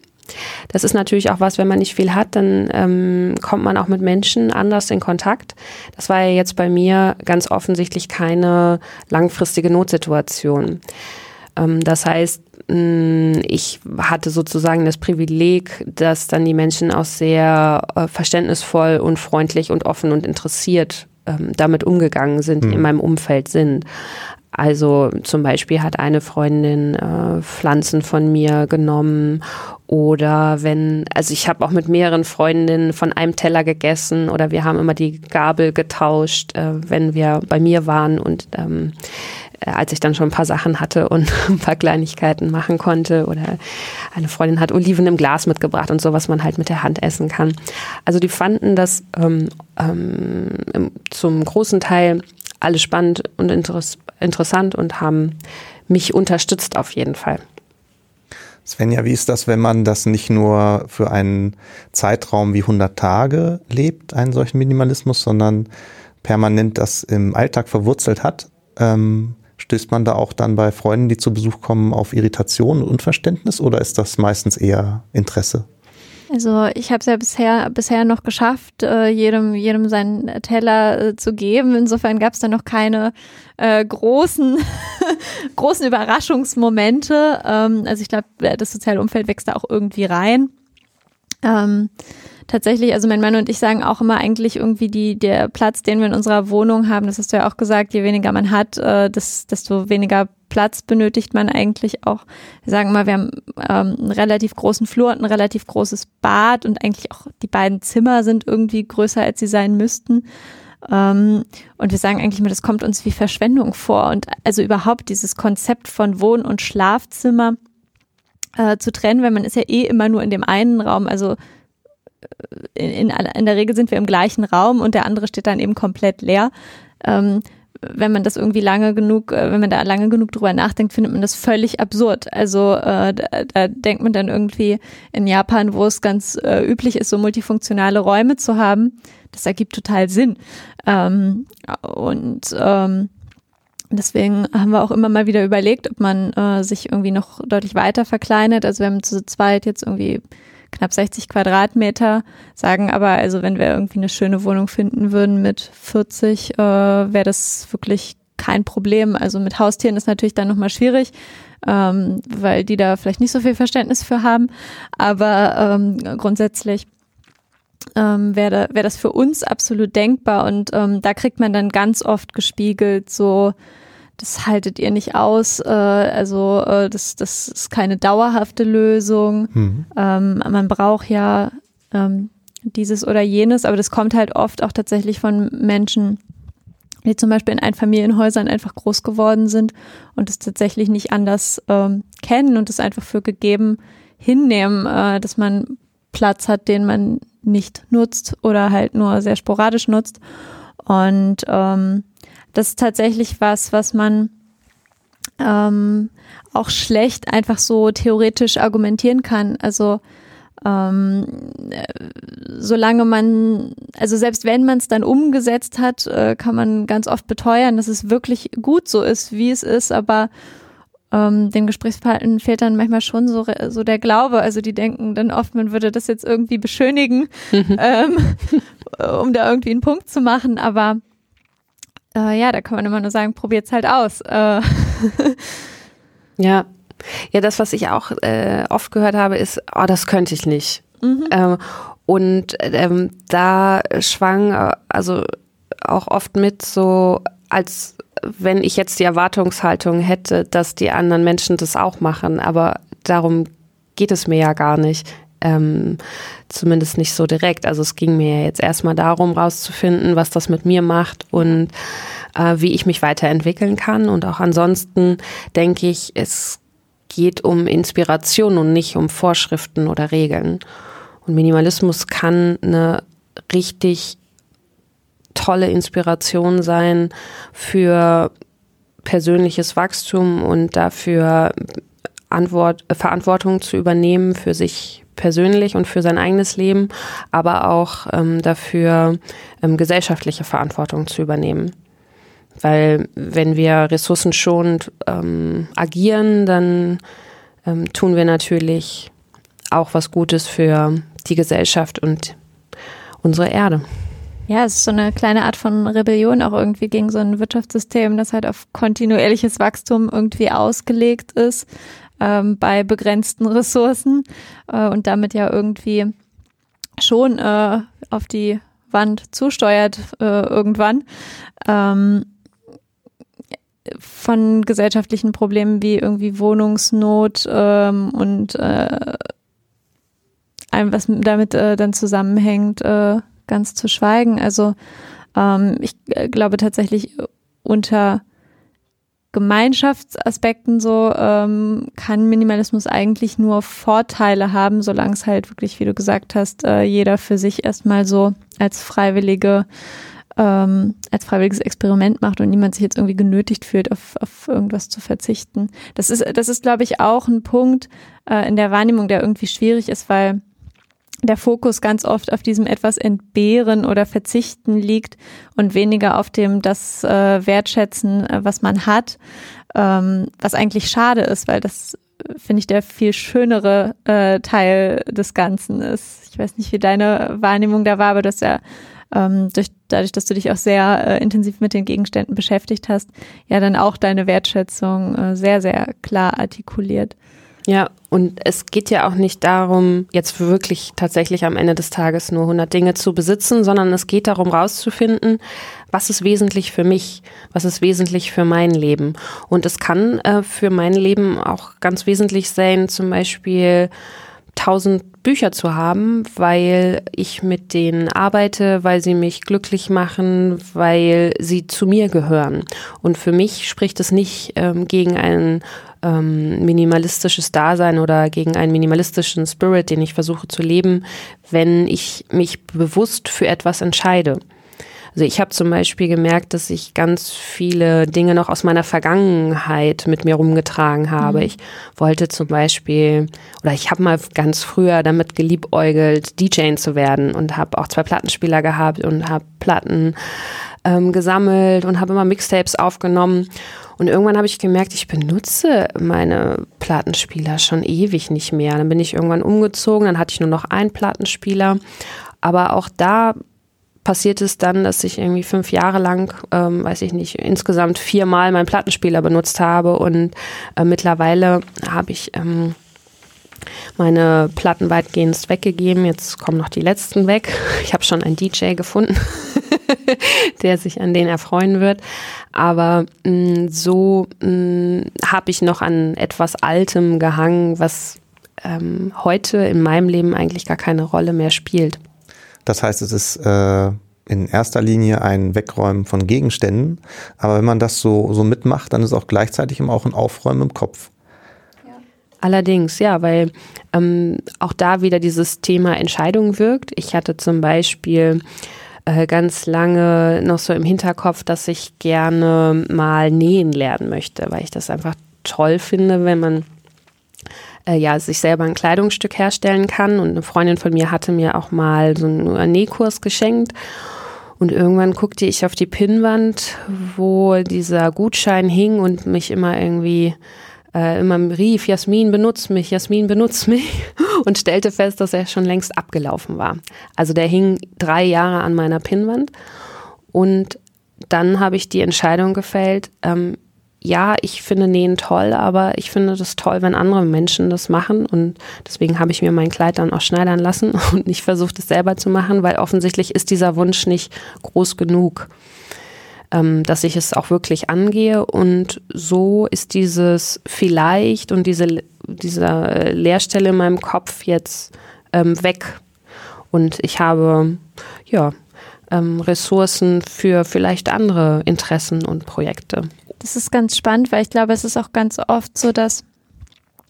Das ist natürlich auch was, wenn man nicht viel hat, dann ähm, kommt man auch mit Menschen anders in Kontakt. Das war ja jetzt bei mir ganz offensichtlich keine langfristige Notsituation. Ähm, das heißt, ich hatte sozusagen das Privileg, dass dann die Menschen auch sehr äh, verständnisvoll und freundlich und offen und interessiert ähm, damit umgegangen sind, mhm. in meinem Umfeld sind. Also zum Beispiel hat eine Freundin äh, Pflanzen von mir genommen oder wenn, also ich habe auch mit mehreren Freundinnen von einem Teller gegessen oder wir haben immer die Gabel getauscht, äh, wenn wir bei mir waren und ähm, äh, als ich dann schon ein paar Sachen hatte und ein paar Kleinigkeiten machen konnte. Oder eine Freundin hat Oliven im Glas mitgebracht und so, was man halt mit der Hand essen kann. Also die fanden das ähm, ähm, zum großen Teil alles spannend und interess interessant und haben mich unterstützt auf jeden Fall. Svenja, wie ist das, wenn man das nicht nur für einen Zeitraum wie 100 Tage lebt, einen solchen Minimalismus, sondern permanent das im Alltag verwurzelt hat? Ähm, Stößt man da auch dann bei Freunden, die zu Besuch kommen, auf Irritation und Unverständnis oder ist das meistens eher Interesse? Also ich habe es ja bisher, bisher noch geschafft, äh, jedem, jedem seinen Teller äh, zu geben. Insofern gab es da noch keine äh, großen, großen Überraschungsmomente. Ähm, also ich glaube, das soziale Umfeld wächst da auch irgendwie rein. Ähm, tatsächlich, also mein Mann und ich sagen auch immer eigentlich irgendwie die, der Platz, den wir in unserer Wohnung haben, das hast du ja auch gesagt, je weniger man hat, äh, das, desto weniger Platz benötigt man eigentlich auch. Wir sagen immer, wir haben ähm, einen relativ großen Flur und ein relativ großes Bad und eigentlich auch die beiden Zimmer sind irgendwie größer, als sie sein müssten. Ähm, und wir sagen eigentlich immer, das kommt uns wie Verschwendung vor. Und also überhaupt dieses Konzept von Wohn- und Schlafzimmer äh, zu trennen, weil man ist ja eh immer nur in dem einen Raum. Also in, in, in, der Regel sind wir im gleichen Raum und der andere steht dann eben komplett leer. Ähm, wenn man das irgendwie lange genug, äh, wenn man da lange genug drüber nachdenkt, findet man das völlig absurd. Also äh, da, da denkt man dann irgendwie in Japan, wo es ganz äh, üblich ist, so multifunktionale Räume zu haben, das ergibt total Sinn. Ähm, und ähm, Deswegen haben wir auch immer mal wieder überlegt, ob man äh, sich irgendwie noch deutlich weiter verkleinert. Also wir haben zu zweit jetzt irgendwie knapp 60 Quadratmeter, sagen aber, also wenn wir irgendwie eine schöne Wohnung finden würden mit 40, äh, wäre das wirklich kein Problem. Also mit Haustieren ist natürlich dann nochmal schwierig, ähm, weil die da vielleicht nicht so viel Verständnis für haben. Aber ähm, grundsätzlich ähm, wäre wär das für uns absolut denkbar und ähm, da kriegt man dann ganz oft gespiegelt so, das haltet ihr nicht aus, äh, also äh, das, das ist keine dauerhafte Lösung. Mhm. Ähm, man braucht ja ähm, dieses oder jenes, aber das kommt halt oft auch tatsächlich von Menschen, die zum Beispiel in Einfamilienhäusern einfach groß geworden sind und es tatsächlich nicht anders ähm, kennen und es einfach für gegeben hinnehmen, äh, dass man Platz hat, den man nicht nutzt oder halt nur sehr sporadisch nutzt. Und ähm, das ist tatsächlich was, was man ähm, auch schlecht einfach so theoretisch argumentieren kann. Also ähm, solange man, also selbst wenn man es dann umgesetzt hat, äh, kann man ganz oft beteuern, dass es wirklich gut so ist, wie es ist, aber ähm, dem Gesprächsverhalten fehlt dann manchmal schon so, so der Glaube. Also die denken dann oft, man würde das jetzt irgendwie beschönigen, ähm, um da irgendwie einen Punkt zu machen, aber äh, ja, da kann man immer nur sagen, probiert's halt aus. Äh. ja. Ja, das, was ich auch äh, oft gehört habe, ist, oh, das könnte ich nicht. Mhm. Ähm, und ähm, da schwang äh, also auch oft mit so, als wenn ich jetzt die Erwartungshaltung hätte, dass die anderen Menschen das auch machen, aber darum geht es mir ja gar nicht. ähm, zumindest nicht so direkt. Also es ging mir jetzt erstmal darum, rauszufinden, was das mit mir macht und äh, wie ich mich weiterentwickeln kann. Und auch ansonsten denke ich, es geht um Inspiration und nicht um Vorschriften oder Regeln. Und Minimalismus kann eine richtig tolle Inspiration sein für persönliches Wachstum und dafür Antwort, äh, Verantwortung zu übernehmen für sich persönlich und für sein eigenes Leben, aber auch ähm, dafür ähm, gesellschaftliche Verantwortung zu übernehmen. Weil wenn wir ressourcenschonend ähm, agieren, dann ähm, tun wir natürlich auch was Gutes für die Gesellschaft und unsere Erde. Ja, es ist so eine kleine Art von Rebellion auch irgendwie gegen so ein Wirtschaftssystem, das halt auf kontinuierliches Wachstum irgendwie ausgelegt ist ähm, bei begrenzten Ressourcen äh, und damit ja irgendwie schon äh, auf die Wand zusteuert äh, irgendwann. Ähm, von gesellschaftlichen Problemen wie irgendwie Wohnungsnot ähm, und äh, allem, was damit äh, dann zusammenhängt, äh, ganz zu schweigen. Also ähm, ich äh, glaube tatsächlich unter Gemeinschaftsaspekten so ähm, kann Minimalismus eigentlich nur Vorteile haben, solange es halt wirklich, wie du gesagt hast, äh, jeder für sich erstmal so als freiwillige ähm, als freiwilliges Experiment macht und niemand sich jetzt irgendwie genötigt fühlt, auf, auf irgendwas zu verzichten. Das ist, das ist, glaube ich, auch ein Punkt äh, in der Wahrnehmung, der irgendwie schwierig ist, weil der Fokus ganz oft auf diesem etwas entbehren oder verzichten liegt und weniger auf dem das äh, Wertschätzen, äh, was man hat, ähm, was eigentlich schade ist, weil das äh, finde ich der viel schönere äh, Teil des Ganzen ist. Ich weiß nicht, wie deine Wahrnehmung da war, aber du hast ja ähm, durch, dadurch, dass du dich auch sehr äh, intensiv mit den Gegenständen beschäftigt hast, ja dann auch deine Wertschätzung äh, sehr, sehr klar artikuliert. Ja, und es geht ja auch nicht darum, jetzt wirklich tatsächlich am Ende des Tages nur 100 Dinge zu besitzen, sondern es geht darum, rauszufinden, was ist wesentlich für mich, was ist wesentlich für mein Leben. Und es kann äh, für mein Leben auch ganz wesentlich sein, zum Beispiel tausend Bücher zu haben, weil ich mit denen arbeite, weil sie mich glücklich machen, weil sie zu mir gehören. Und für mich spricht es nicht ähm, gegen ein ähm, minimalistisches Dasein oder gegen einen minimalistischen Spirit, den ich versuche zu leben, wenn ich mich bewusst für etwas entscheide. Also ich habe zum Beispiel gemerkt, dass ich ganz viele Dinge noch aus meiner Vergangenheit mit mir rumgetragen habe. Mhm. Ich wollte zum Beispiel, oder ich habe mal ganz früher damit geliebäugelt, DJ zu werden und habe auch zwei Plattenspieler gehabt und habe Platten ähm, gesammelt und habe immer Mixtapes aufgenommen. Und irgendwann habe ich gemerkt, ich benutze meine Plattenspieler schon ewig nicht mehr. Dann bin ich irgendwann umgezogen, dann hatte ich nur noch einen Plattenspieler. Aber auch da passiert es dann, dass ich irgendwie fünf Jahre lang, ähm, weiß ich nicht, insgesamt viermal meinen Plattenspieler benutzt habe und äh, mittlerweile habe ich ähm, meine Platten weitgehend weggegeben. Jetzt kommen noch die letzten weg. Ich habe schon einen DJ gefunden, der sich an den erfreuen wird. Aber mh, mm, so mm, habe ich noch an etwas Altem gehangen, was ähm, heute in meinem Leben eigentlich gar keine Rolle mehr spielt. Das heißt, es ist äh, in erster Linie ein Wegräumen von Gegenständen. Aber wenn man das so, so mitmacht, dann ist auch gleichzeitig auch ein Aufräumen im Kopf. Allerdings, ja, weil ähm, auch da wieder dieses Thema Entscheidung wirkt. Ich hatte zum Beispiel äh, ganz lange noch so im Hinterkopf, dass ich gerne mal nähen lernen möchte, weil ich das einfach toll finde, wenn man äh, ja, sich selber ein Kleidungsstück herstellen kann. Und eine Freundin von mir hatte mir auch mal so einen Nähkurs geschenkt. Und irgendwann guckte ich auf die Pinnwand, wo dieser Gutschein hing und mich immer irgendwie äh, immer rief, Jasmin, benutzt mich, Jasmin, benutzt mich und stellte fest, dass er schon längst abgelaufen war. Also der hing drei Jahre an meiner Pinnwand und dann habe ich die Entscheidung gefällt, ähm, ja, ich finde Nähen toll, aber ich finde das toll, wenn andere Menschen das machen. Und deswegen habe ich mir mein Kleid dann auch schneidern lassen und nicht versucht, es selber zu machen, weil offensichtlich ist dieser Wunsch nicht groß genug, ähm, dass ich es auch wirklich angehe. Und so ist dieses vielleicht und diese, diese Leerstelle in meinem Kopf jetzt ähm, weg. Und ich habe ja ähm, Ressourcen für vielleicht andere Interessen und Projekte. Das ist ganz spannend, weil ich glaube, es ist auch ganz oft so, dass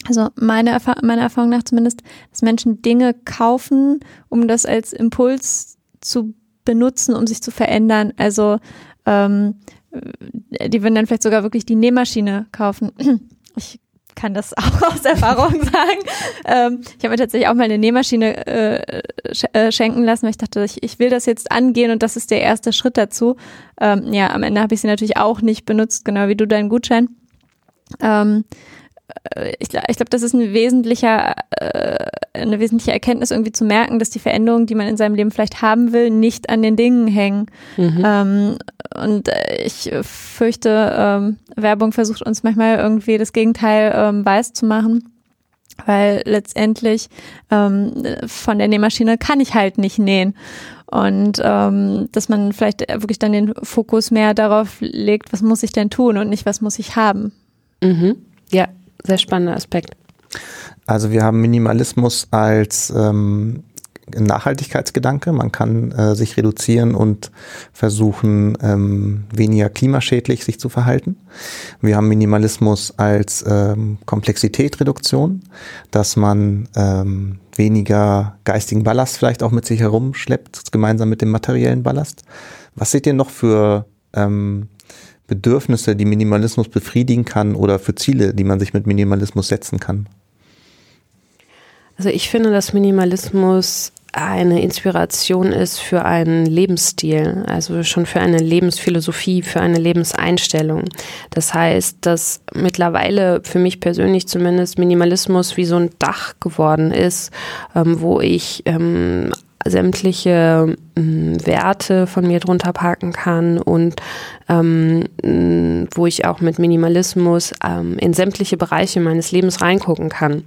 also meine Erfahrung, meiner Erfahrung nach zumindest, dass Menschen Dinge kaufen, um das als Impuls zu benutzen, um sich zu verändern. Also ähm, die würden dann vielleicht sogar wirklich die Nähmaschine kaufen. Ich kann das auch aus Erfahrung sagen. Ähm, ich habe mir tatsächlich auch mal eine Nähmaschine äh, äh, schenken lassen, weil ich dachte, ich, ich will das jetzt angehen und das ist der erste Schritt dazu. Ähm, ja, am Ende habe ich sie natürlich auch nicht benutzt, genau wie du deinen Gutschein. Ähm, äh, ich, ich glaube, das ist ein wesentlicher, äh, eine wesentliche Erkenntnis, irgendwie zu merken, dass die Veränderungen, die man in seinem Leben vielleicht haben will, nicht an den Dingen hängen. Mhm. Ähm, und ich fürchte, ähm, Werbung versucht uns manchmal irgendwie das Gegenteil ähm, weiß zu machen. Weil letztendlich ähm, von der Nähmaschine kann ich halt nicht nähen. Und ähm, dass man vielleicht wirklich dann den Fokus mehr darauf legt, was muss ich denn tun und nicht, was muss ich haben. Mhm. Ja, sehr spannender Aspekt. Also wir haben Minimalismus als ähm, Nachhaltigkeitsgedanke. Man kann äh, sich reduzieren und versuchen, ähm, weniger klimaschädlich sich zu verhalten. Wir haben Minimalismus als ähm, Komplexitätreduktion, dass man ähm, weniger geistigen Ballast vielleicht auch mit sich herumschleppt, gemeinsam mit dem materiellen Ballast. Was seht ihr noch für ähm, Bedürfnisse, die Minimalismus befriedigen kann oder für Ziele, die man sich mit Minimalismus setzen kann? Also ich finde, dass Minimalismus eine Inspiration ist für einen Lebensstil, also schon für eine Lebensphilosophie, für eine Lebenseinstellung. Das heißt, dass mittlerweile für mich persönlich zumindest Minimalismus wie so ein Dach geworden ist, ähm, wo ich ähm, sämtliche ähm, Werte von mir drunter packen kann und ähm, wo ich auch mit Minimalismus ähm, in sämtliche Bereiche meines Lebens reingucken kann.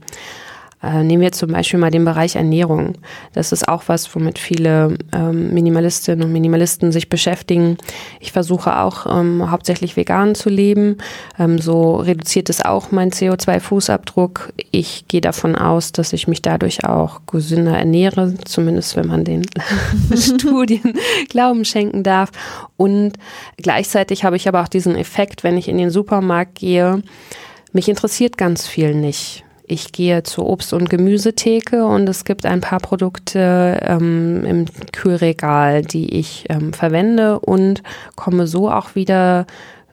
Äh, nehmen wir zum Beispiel mal den Bereich Ernährung. Das ist auch was, womit viele ähm, Minimalistinnen und Minimalisten sich beschäftigen. Ich versuche auch ähm, hauptsächlich vegan zu leben. Ähm, so reduziert es auch mein CO2-Fußabdruck. Ich gehe davon aus, dass ich mich dadurch auch gesünder ernähre, zumindest wenn man den Studien Glauben schenken darf. Und gleichzeitig habe ich aber auch diesen Effekt, wenn ich in den Supermarkt gehe, mich interessiert ganz viel nicht ich gehe zur Obst- und Gemüsetheke und es gibt ein paar Produkte ähm, im Kühlregal, die ich ähm, verwende und komme so auch wieder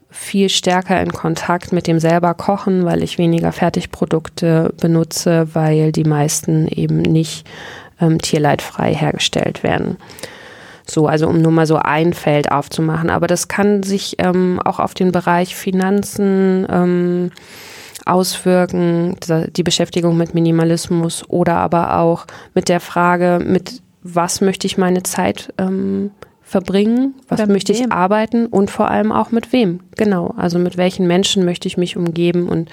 viel stärker in Kontakt mit dem selber Kochen, weil ich weniger Fertigprodukte benutze, weil die meisten eben nicht ähm, tierleidfrei hergestellt werden. So, also um nur mal so ein Feld aufzumachen. Aber das kann sich ähm, auch auf den Bereich Finanzen, ähm, auswirken, die Beschäftigung mit Minimalismus oder aber auch mit der Frage, mit was möchte ich meine Zeit ähm, verbringen, was möchte ich arbeiten und vor allem auch mit wem. Genau, also mit welchen Menschen möchte ich mich umgeben. Und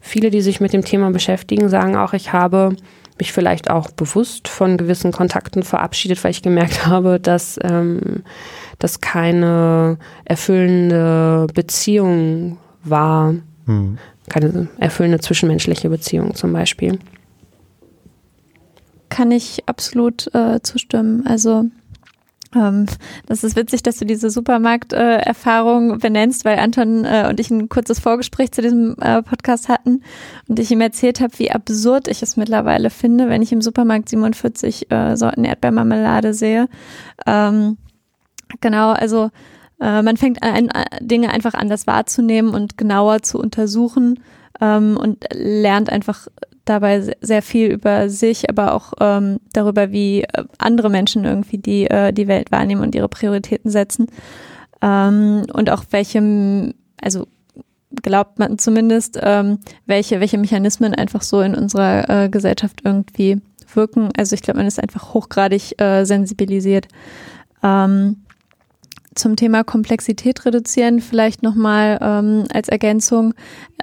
viele, die sich mit dem Thema beschäftigen, sagen auch, ich habe mich vielleicht auch bewusst von gewissen Kontakten verabschiedet, weil ich gemerkt habe, dass ähm, das keine erfüllende Beziehung war. Hm keine erfüllende zwischenmenschliche Beziehung zum Beispiel. Kann ich absolut äh, zustimmen. Also ähm, das ist witzig, dass du diese Supermarkt-Erfahrung äh, benennst, weil Anton äh, und ich ein kurzes Vorgespräch zu diesem äh, Podcast hatten und ich ihm erzählt habe, wie absurd ich es mittlerweile finde, wenn ich im Supermarkt 47 äh, Sorten Erdbeermarmelade sehe. Ähm, genau, also äh, man fängt an, Dinge einfach anders wahrzunehmen und genauer zu untersuchen ähm, und lernt einfach dabei sehr viel über sich, aber auch ähm, darüber, wie äh, andere Menschen irgendwie die, äh, die Welt wahrnehmen und ihre Prioritäten setzen. Ähm, und auch welchem, also glaubt man zumindest, ähm, welche, welche Mechanismen einfach so in unserer äh, Gesellschaft irgendwie wirken. Also ich glaube, man ist einfach hochgradig äh, sensibilisiert. Ähm, zum Thema Komplexität reduzieren vielleicht nochmal ähm, als Ergänzung,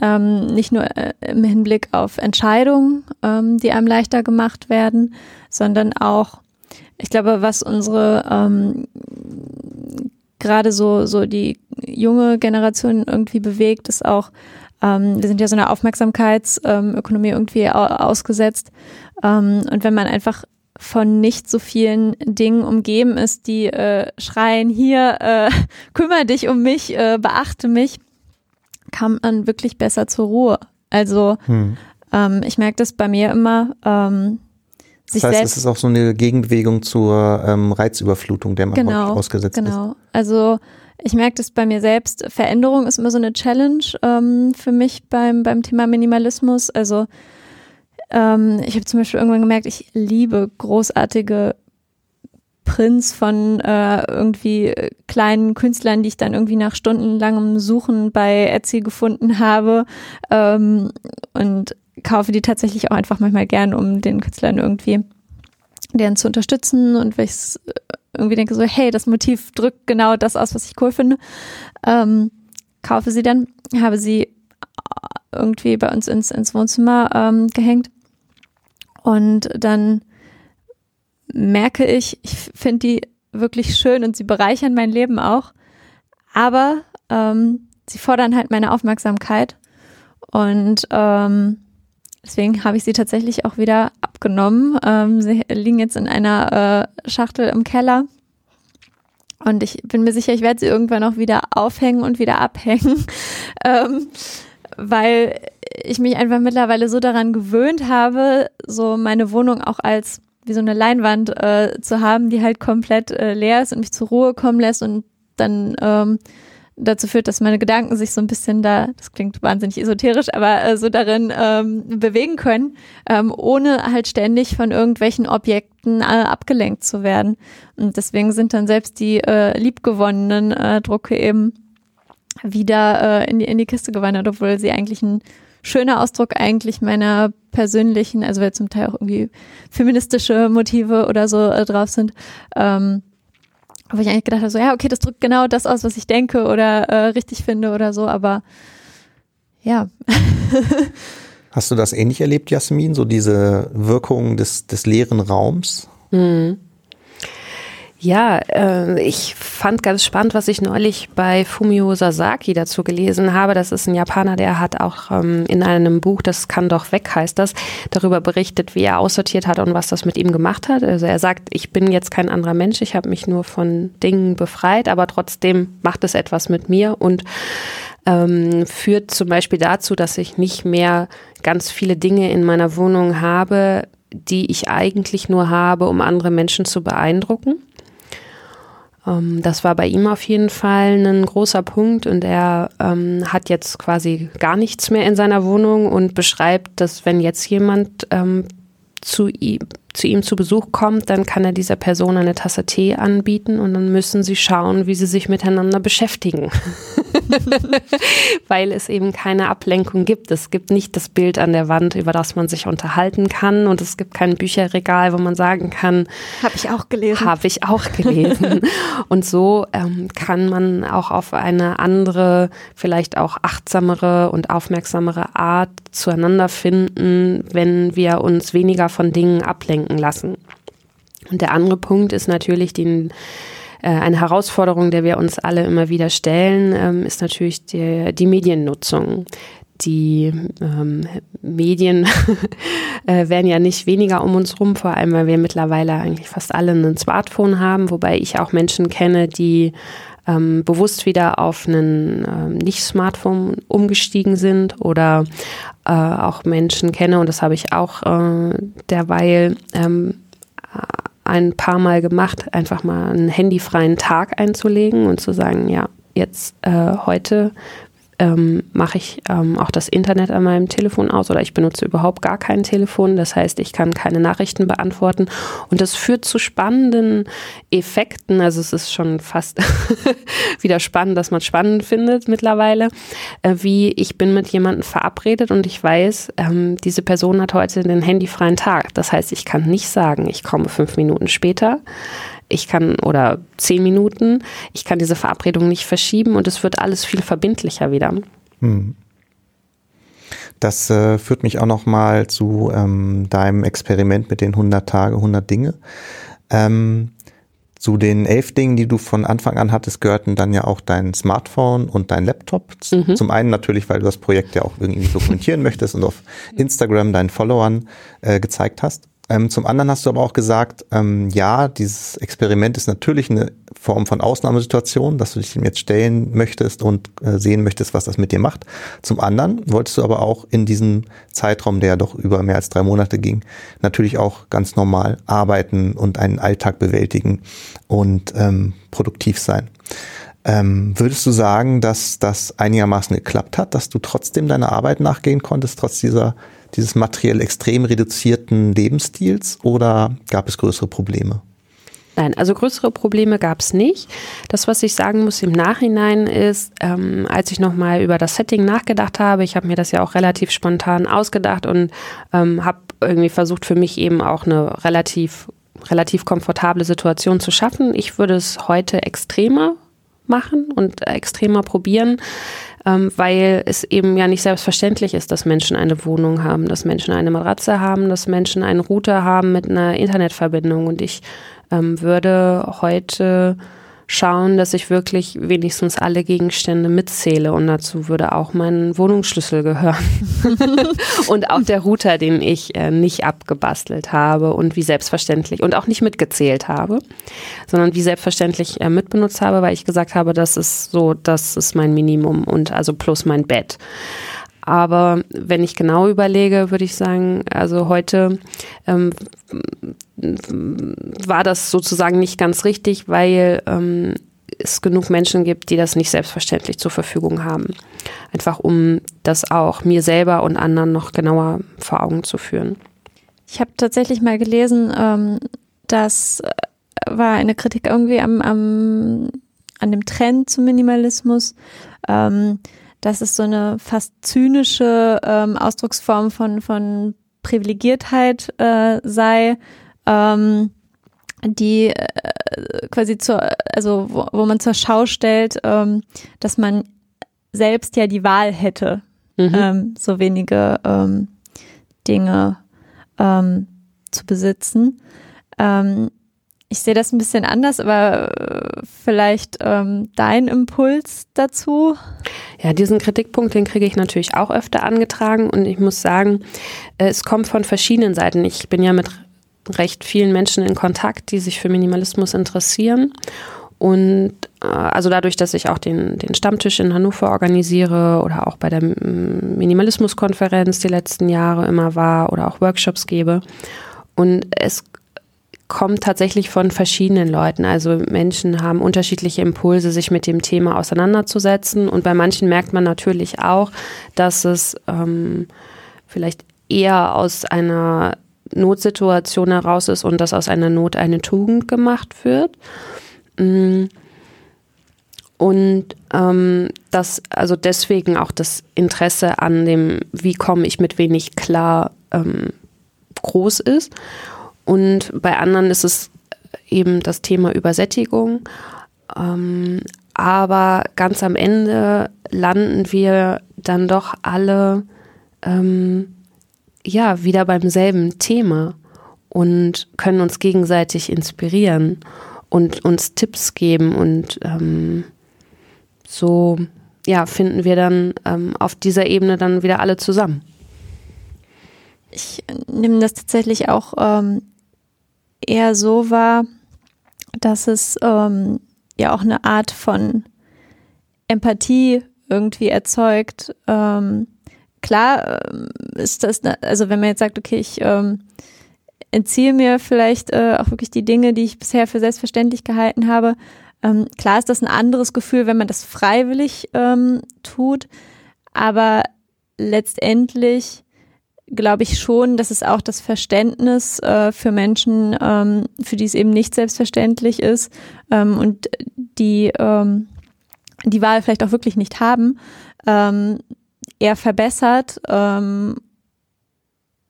ähm, nicht nur äh, im Hinblick auf Entscheidungen, ähm, die einem leichter gemacht werden, sondern auch, ich glaube, was unsere ähm, gerade so, so die junge Generation irgendwie bewegt, ist auch, ähm, wir sind ja so einer Aufmerksamkeitsökonomie irgendwie ausgesetzt. Ähm, und wenn man einfach von nicht so vielen Dingen umgeben ist, die äh, schreien, hier, äh, kümmere dich um mich, äh, beachte mich, kam man wirklich besser zur Ruhe. Also hm. ähm, ich merke das bei mir immer. Ähm, sich das heißt, selbst, es ist auch so eine Gegenbewegung zur ähm, Reizüberflutung, der man genau, ausgesetzt genau. ist. Genau. Also ich merke das bei mir selbst. Veränderung ist immer so eine Challenge ähm, für mich beim, beim Thema Minimalismus. Also ähm, ich habe zum Beispiel irgendwann gemerkt, ich liebe großartige Prints von äh, irgendwie kleinen Künstlern, die ich dann irgendwie nach stundenlangem Suchen bei Etsy gefunden habe. Ähm, und kaufe die tatsächlich auch einfach manchmal gern, um den Künstlern irgendwie deren zu unterstützen. Und weil ich irgendwie denke so, hey, das Motiv drückt genau das aus, was ich cool finde, ähm, kaufe sie dann, habe sie irgendwie bei uns ins, ins Wohnzimmer ähm, gehängt und dann merke ich, ich finde die wirklich schön und sie bereichern mein Leben auch. Aber ähm, sie fordern halt meine Aufmerksamkeit. Und ähm, deswegen habe ich sie tatsächlich auch wieder abgenommen. Ähm, sie liegen jetzt in einer äh, Schachtel im Keller. Und ich bin mir sicher, ich werde sie irgendwann auch wieder aufhängen und wieder abhängen. ähm, weil ich mich einfach mittlerweile so daran gewöhnt habe, so meine Wohnung auch als wie so eine Leinwand äh, zu haben, die halt komplett äh, leer ist und mich zur Ruhe kommen lässt und dann ähm, dazu führt, dass meine Gedanken sich so ein bisschen da, das klingt wahnsinnig esoterisch, aber äh, so darin ähm, bewegen können, ähm, ohne halt ständig von irgendwelchen Objekten äh, abgelenkt zu werden. Und deswegen sind dann selbst die äh, liebgewonnenen äh, Drucke eben wieder äh, in, die, in die Kiste gewandert, obwohl sie eigentlich ein schöner Ausdruck eigentlich meiner persönlichen, also weil zum Teil auch irgendwie feministische Motive oder so äh, drauf sind. Ähm, wo ich eigentlich gedacht habe, so ja, okay, das drückt genau das aus, was ich denke oder äh, richtig finde oder so, aber ja. Hast du das ähnlich erlebt, Jasmin, so diese Wirkung des, des leeren Raums? Mhm. Ja, äh, ich fand ganz spannend, was ich neulich bei Fumio Sasaki dazu gelesen habe. Das ist ein Japaner, der hat auch ähm, in einem Buch, das kann doch weg, heißt das, darüber berichtet, wie er aussortiert hat und was das mit ihm gemacht hat. Also er sagt, ich bin jetzt kein anderer Mensch, ich habe mich nur von Dingen befreit, aber trotzdem macht es etwas mit mir und ähm, führt zum Beispiel dazu, dass ich nicht mehr ganz viele Dinge in meiner Wohnung habe, die ich eigentlich nur habe, um andere Menschen zu beeindrucken. Ähm, das war bei ihm auf jeden Fall ein großer Punkt und er ähm, hat jetzt quasi gar nichts mehr in seiner Wohnung und beschreibt, dass wenn jetzt jemand ähm, zu ihm, zu ihm zu Besuch kommt, dann kann er dieser Person eine Tasse Tee anbieten und dann müssen sie schauen, wie sie sich miteinander beschäftigen. Weil es eben keine Ablenkung gibt. Es gibt nicht das Bild an der Wand, über das man sich unterhalten kann und es gibt kein Bücherregal, wo man sagen kann, habe ich auch gelesen. Habe ich auch gelesen. und so ähm, kann man auch auf eine andere, vielleicht auch achtsamere und aufmerksamere Art zueinander finden, wenn wir uns weniger von Dingen ablenken lassen. Und der andere Punkt ist natürlich den äh, eine Herausforderung, der wir uns alle immer wieder stellen, ähm, ist natürlich die, die Mediennutzung die ähm, Medien äh, werden ja nicht weniger um uns rum, vor allem weil wir mittlerweile eigentlich fast alle ein Smartphone haben, wobei ich auch Menschen kenne, die ähm, bewusst wieder auf einen ähm, Nicht-Smartphone umgestiegen sind oder äh, auch Menschen kenne, und das habe ich auch äh, derweil ähm, ein paar Mal gemacht, einfach mal einen handyfreien Tag einzulegen und zu sagen, ja, jetzt äh, heute ähm, mache ich ähm, auch das Internet an meinem Telefon aus oder ich benutze überhaupt gar kein Telefon. Das heißt, ich kann keine Nachrichten beantworten. Und das führt zu spannenden Effekten. Also es ist schon fast wieder spannend, dass man spannend findet mittlerweile, äh, wie ich bin mit jemandem verabredet und ich weiß, ähm, diese Person hat heute den handyfreien Tag. Das heißt, ich kann nicht sagen, ich komme fünf Minuten später ich kann, oder zehn Minuten, ich kann diese Verabredung nicht verschieben und es wird alles viel verbindlicher wieder. Hm. Das äh, führt mich auch nochmal zu ähm, deinem Experiment mit den 100 Tage, 100 Dinge. Ähm, zu den elf Dingen, die du von Anfang an hattest, gehörten dann ja auch dein Smartphone und dein Laptop. Mhm. Zum einen natürlich, weil du das Projekt ja auch irgendwie dokumentieren möchtest und auf Instagram deinen Followern äh, gezeigt hast. Ähm, zum anderen hast du aber auch gesagt, ähm, ja, dieses Experiment ist natürlich eine Form von Ausnahmesituation, dass du dich dem jetzt stellen möchtest und äh, sehen möchtest, was das mit dir macht. Zum anderen wolltest du aber auch in diesem Zeitraum, der ja doch über mehr als drei Monate ging, natürlich auch ganz normal arbeiten und einen Alltag bewältigen und ähm, produktiv sein. Ähm, würdest du sagen, dass das einigermaßen geklappt hat, dass du trotzdem deiner Arbeit nachgehen konntest, trotz dieser, dieses materiell extrem reduzierten Lebensstils oder gab es größere Probleme? Nein, also größere Probleme gab es nicht. Das, was ich sagen muss im Nachhinein ist, ähm, als ich nochmal über das Setting nachgedacht habe, ich habe mir das ja auch relativ spontan ausgedacht und ähm, habe irgendwie versucht, für mich eben auch eine relativ relativ komfortable Situation zu schaffen. Ich würde es heute extremer machen und extremer probieren, ähm, weil es eben ja nicht selbstverständlich ist, dass Menschen eine Wohnung haben, dass Menschen eine Matratze haben, dass Menschen einen Router haben mit einer Internetverbindung. Und ich ähm, würde heute schauen, dass ich wirklich wenigstens alle Gegenstände mitzähle und dazu würde auch mein Wohnungsschlüssel gehören und auch der Router, den ich äh, nicht abgebastelt habe und wie selbstverständlich und auch nicht mitgezählt habe, sondern wie selbstverständlich äh, mitbenutzt habe, weil ich gesagt habe, das ist so, das ist mein Minimum und also plus mein Bett. Aber wenn ich genau überlege, würde ich sagen, also heute ähm, war das sozusagen nicht ganz richtig, weil ähm, es genug Menschen gibt, die das nicht selbstverständlich zur Verfügung haben. Einfach um das auch mir selber und anderen noch genauer vor Augen zu führen. Ich habe tatsächlich mal gelesen, ähm, das war eine Kritik irgendwie am, am, an dem Trend zum Minimalismus. Ähm, dass es so eine fast zynische ähm, Ausdrucksform von, von Privilegiertheit äh, sei, ähm, die äh, quasi zur, also wo, wo man zur Schau stellt, ähm, dass man selbst ja die Wahl hätte, mhm. ähm, so wenige ähm, Dinge ähm, zu besitzen. Ähm, ich sehe das ein bisschen anders, aber äh, vielleicht ähm, dein Impuls dazu? Ja, diesen Kritikpunkt, den kriege ich natürlich auch öfter angetragen und ich muss sagen, äh, es kommt von verschiedenen Seiten. Ich bin ja mit recht vielen Menschen in Kontakt, die sich für Minimalismus interessieren. Und äh, also dadurch, dass ich auch den, den Stammtisch in Hannover organisiere oder auch bei der Minimalismuskonferenz die letzten Jahre immer war oder auch Workshops gebe. Und es kommt tatsächlich von verschiedenen Leuten. Also Menschen haben unterschiedliche Impulse, sich mit dem Thema auseinanderzusetzen. Und bei manchen merkt man natürlich auch, dass es ähm, vielleicht eher aus einer Notsituation heraus ist und dass aus einer Not eine Tugend gemacht wird. Mm. Und ähm, dass also deswegen auch das Interesse an dem, wie komme ich mit wenig klar, ähm, groß ist. Und bei anderen ist es eben das Thema Übersättigung. Ähm, aber ganz am Ende landen wir dann doch alle ähm, ja wieder beim selben Thema und können uns gegenseitig inspirieren und uns Tipps geben und ähm, so ja finden wir dann ähm, auf dieser Ebene dann wieder alle zusammen. Ich nehme das tatsächlich auch ähm, eher so war, dass es ähm, ja auch eine Art von Empathie irgendwie erzeugt. Ähm, klar ähm, ist das, also wenn man jetzt sagt, okay, ich ähm, entziehe mir vielleicht äh, auch wirklich die Dinge, die ich bisher für selbstverständlich gehalten habe. Ähm, klar ist das ein anderes Gefühl, wenn man das freiwillig ähm, tut, aber letztendlich glaube ich schon, dass es auch das Verständnis äh, für Menschen, ähm, für die es eben nicht selbstverständlich ist ähm, und die ähm, die Wahl vielleicht auch wirklich nicht haben, ähm, eher verbessert ähm,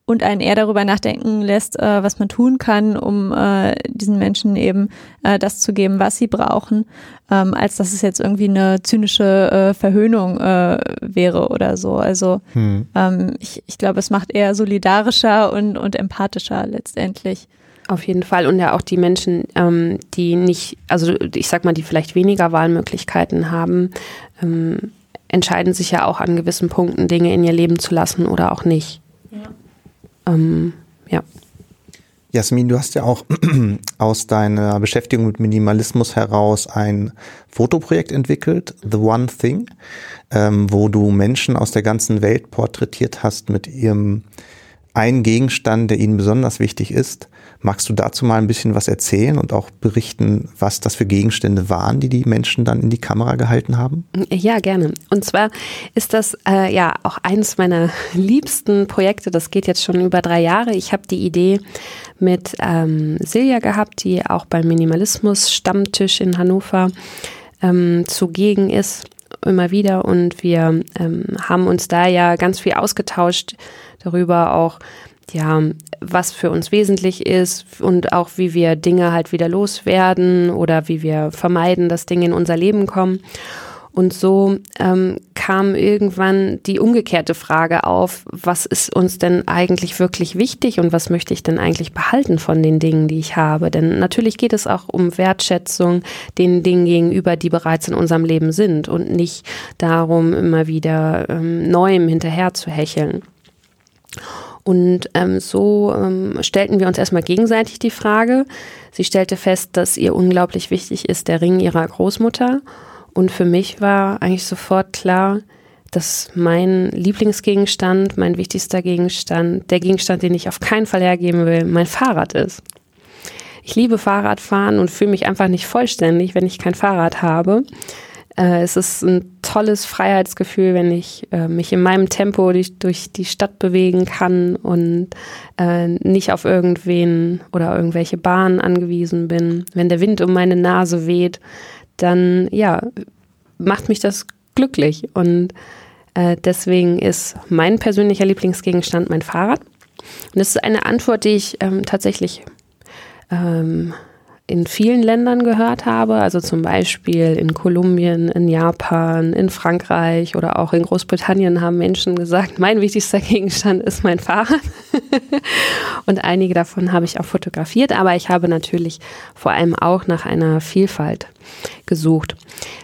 und einen eher darüber nachdenken lässt, äh, was man tun kann, um äh, diesen Menschen eben äh, das zu geben, was sie brauchen, ähm, als dass es jetzt irgendwie eine zynische äh, Verhöhnung äh, wäre oder so. Also hm. ähm, ich, ich glaube, es macht eher solidarischer und, und empathischer letztendlich. Auf jeden Fall. Und ja auch die Menschen, ähm, die nicht, also ich sag mal, die vielleicht weniger Wahlmöglichkeiten haben, ähm, entscheiden sich ja auch an gewissen Punkten Dinge in ihr Leben zu lassen oder auch nicht. Ja. Ähm, ja. Jasmin, du hast ja auch aus deiner Beschäftigung mit Minimalismus heraus ein Fotoprojekt entwickelt, The One Thing, ähm, wo du Menschen aus der ganzen Welt porträtiert hast mit ihrem einen Gegenstand, der ihnen besonders wichtig ist. Magst du dazu mal ein bisschen was erzählen und auch berichten, was das für Gegenstände waren, die die Menschen dann in die Kamera gehalten haben? Ja, gerne. Und zwar ist das äh, ja auch eines meiner liebsten Projekte. Das geht jetzt schon über drei Jahre. Ich habe die Idee mit ähm, Silja gehabt, die auch beim Minimalismus Stammtisch in Hannover ähm, zugegen ist immer wieder und wir ähm, haben uns da ja ganz viel ausgetauscht darüber auch, ja, was für uns wesentlich ist und auch wie wir Dinge halt wieder loswerden oder wie wir vermeiden, dass Dinge in unser Leben kommen. Und so ähm, kam irgendwann die umgekehrte Frage auf, was ist uns denn eigentlich wirklich wichtig und was möchte ich denn eigentlich behalten von den Dingen, die ich habe? Denn natürlich geht es auch um Wertschätzung den Dingen gegenüber, die bereits in unserem Leben sind und nicht darum, immer wieder ähm, Neuem hinterher zu hecheln. Und ähm, so ähm, stellten wir uns erstmal gegenseitig die Frage. Sie stellte fest, dass ihr unglaublich wichtig ist der Ring ihrer Großmutter. Und für mich war eigentlich sofort klar, dass mein Lieblingsgegenstand, mein wichtigster Gegenstand, der Gegenstand, den ich auf keinen Fall hergeben will, mein Fahrrad ist. Ich liebe Fahrradfahren und fühle mich einfach nicht vollständig, wenn ich kein Fahrrad habe. Äh, es ist ein tolles Freiheitsgefühl, wenn ich äh, mich in meinem Tempo durch, die Stadt bewegen kann und äh, nicht auf irgendwen oder irgendwelche Bahnen angewiesen bin. Wenn der Wind um meine Nase weht, dann ja, macht mich das glücklich. Und deswegen ist mein persönlicher Lieblingsgegenstand mein Fahrrad. Und das ist eine Antwort, die ich ähm, tatsächlich ähm, in vielen Ländern gehört habe, also zum Beispiel in Kolumbien, in Japan, in Frankreich oder auch in Großbritannien haben Menschen gesagt, mein wichtigster Gegenstand ist mein Fahrrad. und einige davon habe ich auch fotografiert, aber ich habe natürlich vor allem auch nach einer Vielfalt gesucht.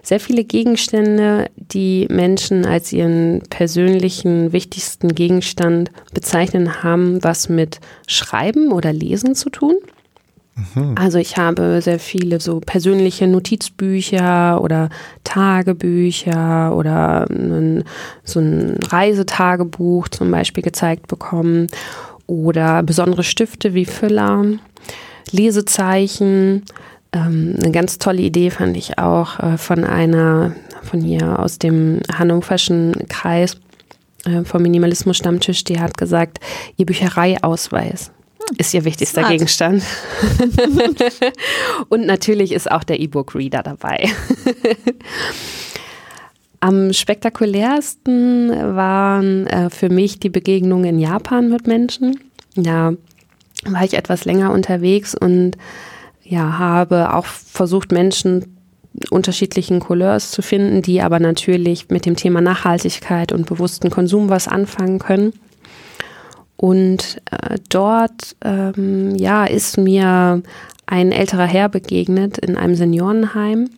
Sehr viele Gegenstände, die Menschen als ihren persönlichen wichtigsten Gegenstand bezeichnen, haben was mit Schreiben oder Lesen zu tun. Mhm. Also ich habe sehr viele so persönliche Notizbücher oder Tagebücher oder ein, so ein Reisetagebuch zum Beispiel gezeigt bekommen oder besondere Stifte wie Füller, Lesezeichen. Ähm, eine ganz tolle Idee fand ich auch äh, von einer von hier aus dem hannoverschen Kreis äh, vom Minimalismus Stammtisch, die hat gesagt, ihr Büchereiausweis ist ihr wichtigster Smart. Gegenstand. Und natürlich ist auch der E-Book-Reader dabei. Am spektakulärsten waren äh, für mich die Begegnungen in Japan mit Menschen. Da war ich etwas länger unterwegs und ja, habe auch versucht, Menschen unterschiedlichen Couleurs zu finden, die aber natürlich mit dem Thema Nachhaltigkeit und bewussten Konsum was anfangen können. Und äh, dort ähm, ja, ist mir ein älterer Herr begegnet in einem Seniorenheim,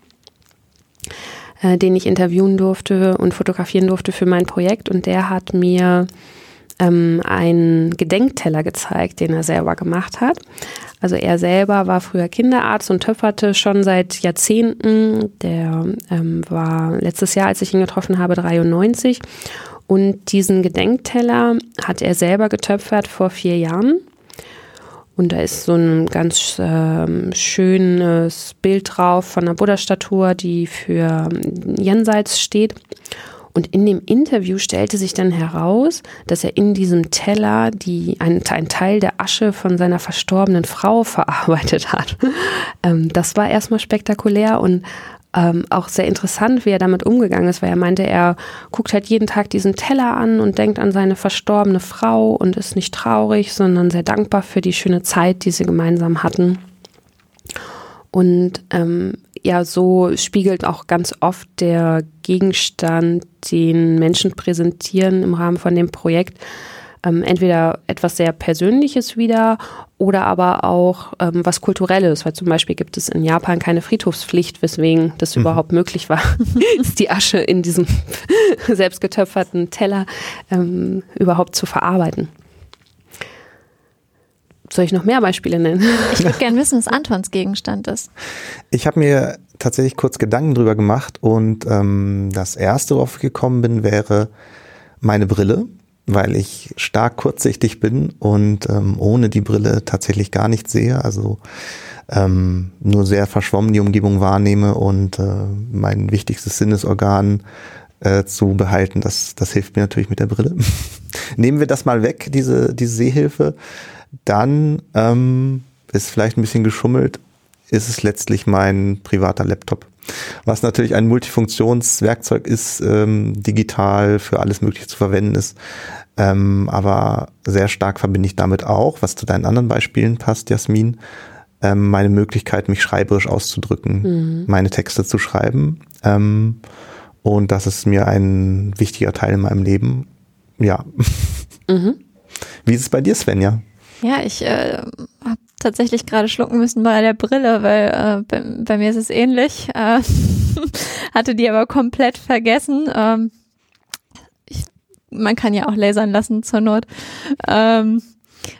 äh, den ich interviewen durfte und fotografieren durfte für mein Projekt. Und der hat mir ähm, einen Gedenkteller gezeigt, den er selber gemacht hat. Also er selber war früher Kinderarzt und töpferte schon seit Jahrzehnten. Der ähm, war letztes Jahr, als ich ihn getroffen habe, 93 und diesen Gedenkteller hat er selber getöpfert vor vier Jahren. Und da ist so ein ganz äh, schönes Bild drauf von einer Buddha-Statue, die für Jenseits steht. Und in dem Interview stellte sich dann heraus, dass er in diesem Teller die, ein, ein Teil der Asche von seiner verstorbenen Frau verarbeitet hat. Ähm, das war erstmal spektakulär und ähm, auch sehr interessant, wie er damit umgegangen ist, weil er meinte, er guckt halt jeden Tag diesen Teller an und denkt an seine verstorbene Frau und ist nicht traurig, sondern sehr dankbar für die schöne Zeit, die sie gemeinsam hatten. Und ähm, ja, so spiegelt auch ganz oft der Gegenstand, den Menschen präsentieren im Rahmen von dem Projekt, ähm, entweder etwas sehr Persönliches wieder oder aber auch ähm, was Kulturelles, weil zum Beispiel gibt es in Japan keine Friedhofspflicht, weswegen das mhm. überhaupt möglich war, die Asche in diesem selbstgetöpferten Teller ähm, überhaupt zu verarbeiten. Soll ich noch mehr Beispiele nennen? Ich würde gerne wissen, was Antons Gegenstand ist. Ich habe mir tatsächlich kurz Gedanken drüber gemacht und ähm, das erste, worauf ich gekommen bin, wäre meine Brille, weil ich stark kurzsichtig bin und ähm, ohne die Brille tatsächlich gar nichts sehe. Also ähm, nur sehr verschwommen die Umgebung wahrnehme und äh, mein wichtigstes Sinnesorgan äh, zu behalten, das, das hilft mir natürlich mit der Brille. Nehmen wir das mal weg, diese, diese Sehhilfe, dann ähm, ist vielleicht ein bisschen geschummelt, ist es letztlich mein privater Laptop. Was natürlich ein Multifunktionswerkzeug ist, ähm, digital für alles Mögliche zu verwenden ist. Ähm, aber sehr stark verbinde ich damit auch, was zu deinen anderen Beispielen passt, Jasmin, ähm, meine Möglichkeit, mich schreiberisch auszudrücken, mhm. meine Texte zu schreiben. Ähm, und das ist mir ein wichtiger Teil in meinem Leben. Ja. Mhm. Wie ist es bei dir, Svenja? Ja, ich äh, habe tatsächlich gerade schlucken müssen bei der Brille, weil äh, bei, bei, mir ist es ähnlich. Äh, hatte die aber komplett vergessen. Ähm, ich, man kann ja auch lasern lassen zur Not. Ähm,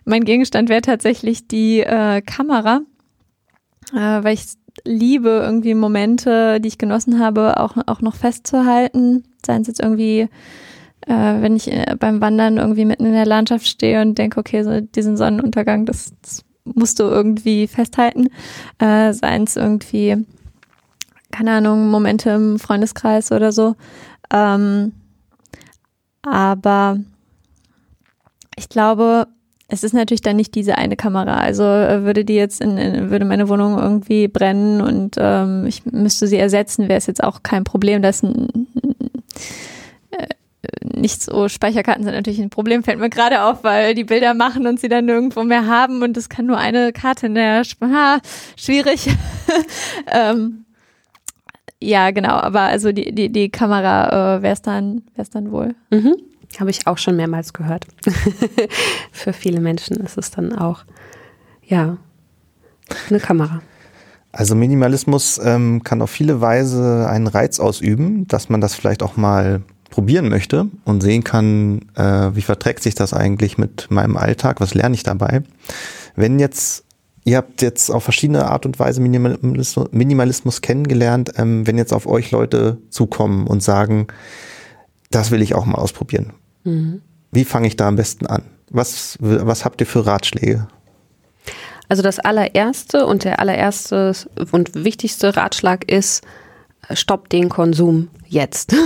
mein Gegenstand wäre tatsächlich die äh, Kamera, äh, weil ich liebe, irgendwie Momente, die ich genossen habe, auch, auch noch festzuhalten. Seien es jetzt irgendwie äh, wenn ich beim Wandern irgendwie mitten in der Landschaft stehe und denke, okay, so diesen Sonnenuntergang, das, das musst du irgendwie festhalten. Äh, Seien es irgendwie, keine Ahnung, Momente im Freundeskreis oder so. Ähm, aber ich glaube, es ist natürlich dann nicht diese eine Kamera. Also äh, würde die jetzt in, in würde meine Wohnung irgendwie brennen und ähm, ich müsste sie ersetzen, wäre es jetzt auch kein Problem. Da ist ein, nicht so, Speicherkarten sind natürlich ein Problem, fällt mir gerade auf, weil die Bilder machen und sie dann nirgendwo mehr haben und es kann nur eine Karte in der, ha, schwierig. ähm, ja, genau, aber also die, die, die Kamera äh, wäre es dann, wär's dann wohl. Mhm. Habe ich auch schon mehrmals gehört. Für viele Menschen ist es dann auch, ja, eine Kamera. Also Minimalismus ähm, kann auf viele Weise einen Reiz ausüben, dass man das vielleicht auch mal probieren möchte und sehen kann, äh, wie verträgt sich das eigentlich mit meinem Alltag, was lerne ich dabei. Wenn jetzt, ihr habt jetzt auf verschiedene Art und Weise Minimalismus, Minimalismus kennengelernt, ähm, wenn jetzt auf euch Leute zukommen und sagen, das will ich auch mal ausprobieren. Mhm. Wie fange ich da am besten an? Was, was habt ihr für Ratschläge? Also das allererste und der allererste und wichtigste Ratschlag ist, stopp den Konsum jetzt.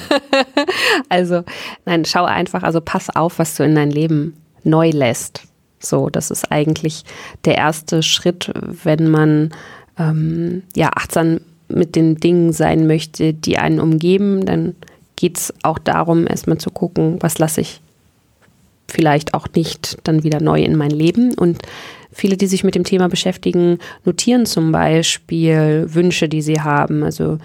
also, nein, schau einfach, also pass auf, was du in dein Leben neu lässt. So, das ist eigentlich der erste Schritt, wenn man ähm, ja achtsam mit den Dingen sein möchte, die einen umgeben. Dann geht es auch darum, erstmal zu gucken, was lasse ich vielleicht auch nicht dann wieder neu in mein Leben. Und viele, die sich mit dem Thema beschäftigen, notieren zum Beispiel Wünsche, die sie haben. Also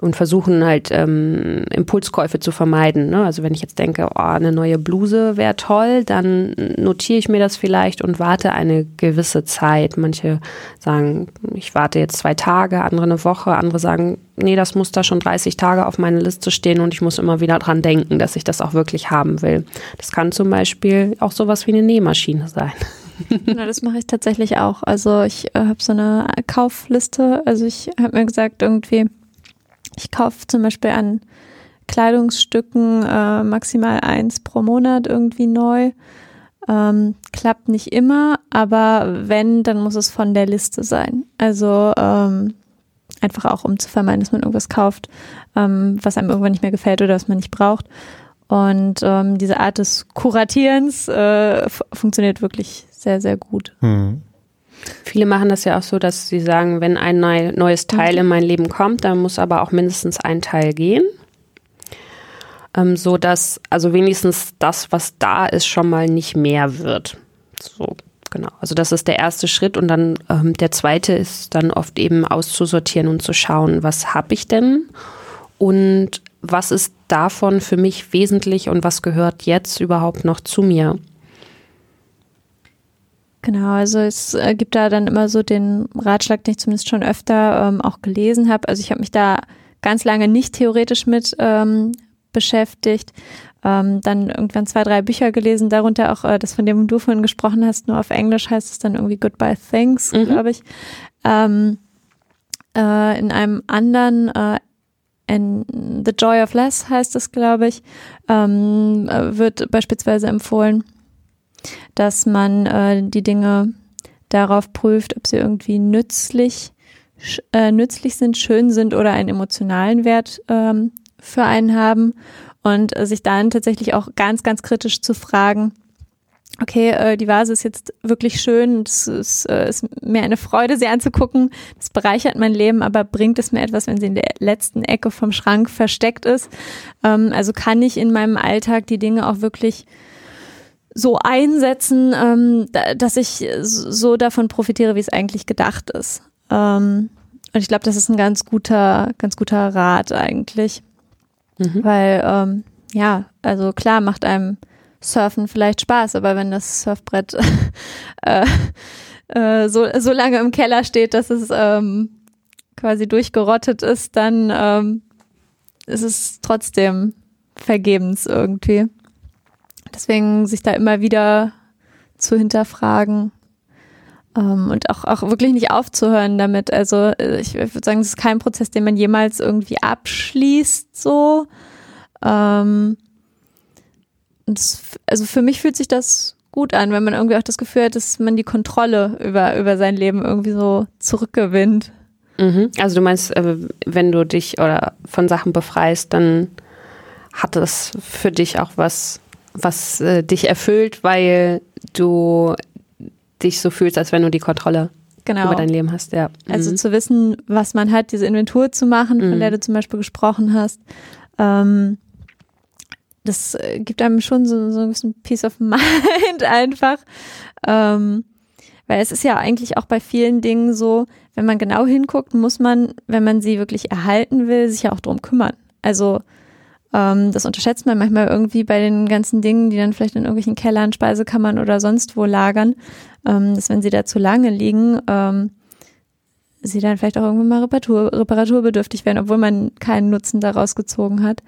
und versuchen halt ähm, Impulskäufe zu vermeiden. Ne? Also wenn ich jetzt denke, oh, eine neue Bluse wäre toll, dann notiere ich mir das vielleicht und warte eine gewisse Zeit. Manche sagen, ich warte jetzt zwei Tage, andere eine Woche, andere sagen, nee, das muss da schon 30 Tage auf meiner Liste stehen und ich muss immer wieder dran denken, dass ich das auch wirklich haben will. Das kann zum Beispiel auch sowas wie eine Nähmaschine sein. Na, das mache ich tatsächlich auch. Also ich äh, habe so eine Kaufliste. Also ich habe mir gesagt, irgendwie ich kaufe zum Beispiel an Kleidungsstücken äh, maximal eins pro Monat irgendwie neu. Ähm, klappt nicht immer, aber wenn, dann muss es von der Liste sein. Also ähm, einfach auch, um zu vermeiden, dass man irgendwas kauft, ähm, was einem irgendwann nicht mehr gefällt oder was man nicht braucht. Und ähm, diese Art des Kuratierens äh, funktioniert wirklich sehr, sehr gut. Mhm. Viele machen das ja auch so, dass sie sagen, wenn ein neues Teil in mein Leben kommt, dann muss aber auch mindestens ein Teil gehen. Ähm, so dass also wenigstens das, was da ist, schon mal nicht mehr wird. So, genau. Also das ist der erste Schritt und dann ähm, der zweite ist dann oft eben auszusortieren und zu schauen, was habe ich denn und was ist davon für mich wesentlich und was gehört jetzt überhaupt noch zu mir. Genau, also es äh, gibt da dann immer so den Ratschlag, den ich zumindest schon öfter ähm, auch gelesen habe. Also ich habe mich da ganz lange nicht theoretisch mit ähm, beschäftigt. Ähm, dann irgendwann zwei, drei Bücher gelesen, darunter auch äh, das, von dem du vorhin gesprochen hast, nur auf Englisch heißt es dann irgendwie Goodbye Things, mhm. glaube ich. Ähm, äh, in einem anderen äh, in The Joy of Less heißt es, glaube ich, ähm, äh, wird beispielsweise empfohlen, dass man äh, die Dinge darauf prüft, ob sie irgendwie nützlich, äh, nützlich sind, schön sind oder einen emotionalen Wert ähm, für einen haben und äh, sich dann tatsächlich auch ganz, ganz kritisch zu fragen, okay, äh, die Vase ist jetzt wirklich schön, es ist, äh, ist mir eine Freude, sie anzugucken, das bereichert mein Leben, aber bringt es mir etwas, wenn sie in der letzten Ecke vom Schrank versteckt ist? Ähm, also kann ich in meinem Alltag die Dinge auch wirklich so einsetzen, ähm, dass ich so davon profitiere, wie es eigentlich gedacht ist. Ähm, und ich glaube, das ist ein ganz guter, ganz guter Rat eigentlich. Mhm. Weil, ähm, ja, also klar macht einem Surfen vielleicht Spaß, aber wenn das Surfbrett äh, äh, so, so lange im Keller steht, dass es ähm, quasi durchgerottet ist, dann ähm, ist es trotzdem vergebens irgendwie. Deswegen sich da immer wieder zu hinterfragen ähm, und auch, auch wirklich nicht aufzuhören damit. Also äh, ich würde sagen, es ist kein Prozess, den man jemals irgendwie abschließt so. Ähm, das, also für mich fühlt sich das gut an, wenn man irgendwie auch das Gefühl hat, dass man die Kontrolle über, über sein Leben irgendwie so zurückgewinnt. Mhm. Also du meinst, äh, wenn du dich oder von Sachen befreist, dann hat das für dich auch was, was äh, dich erfüllt, weil du dich so fühlst, als wenn du die Kontrolle genau. über dein Leben hast. Ja. Also mhm. zu wissen, was man hat, diese Inventur zu machen, von mhm. der du zum Beispiel gesprochen hast. Ähm, das äh, gibt einem schon so, so ein bisschen Peace of Mind einfach. Ähm, weil es ist ja eigentlich auch bei vielen Dingen so, wenn man genau hinguckt, muss man, wenn man sie wirklich erhalten will, sich ja auch drum kümmern. Also ähm, das unterschätzt man manchmal irgendwie bei den ganzen Dingen, die dann vielleicht in irgendwelchen Kellern, Speisekammern oder sonst wo lagern, ähm, dass wenn sie da zu lange liegen, ähm, sie dann vielleicht auch irgendwann mal Reparatur, reparaturbedürftig werden, obwohl man keinen Nutzen daraus gezogen hat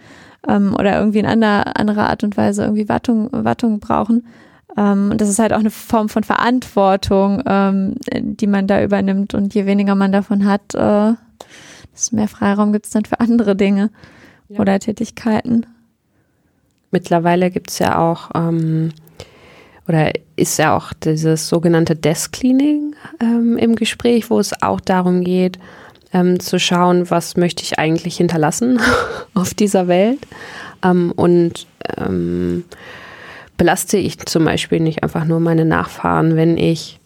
ähm, oder irgendwie in anderer, anderer Art und Weise irgendwie Wartung, Wartung brauchen. Ähm, und das ist halt auch eine Form von Verantwortung, ähm, die man da übernimmt. Und je weniger man davon hat, äh, desto mehr Freiraum gibt es dann für andere Dinge ja. oder Tätigkeiten. Mittlerweile gibt es ja auch ähm, oder ist ja auch dieses sogenannte Desk Cleaning ähm, im Gespräch, wo es auch darum geht, ähm, zu schauen, was möchte ich eigentlich hinterlassen auf dieser Welt ähm, und ähm, belaste ich zum Beispiel nicht einfach nur meine Nachfahren, wenn ich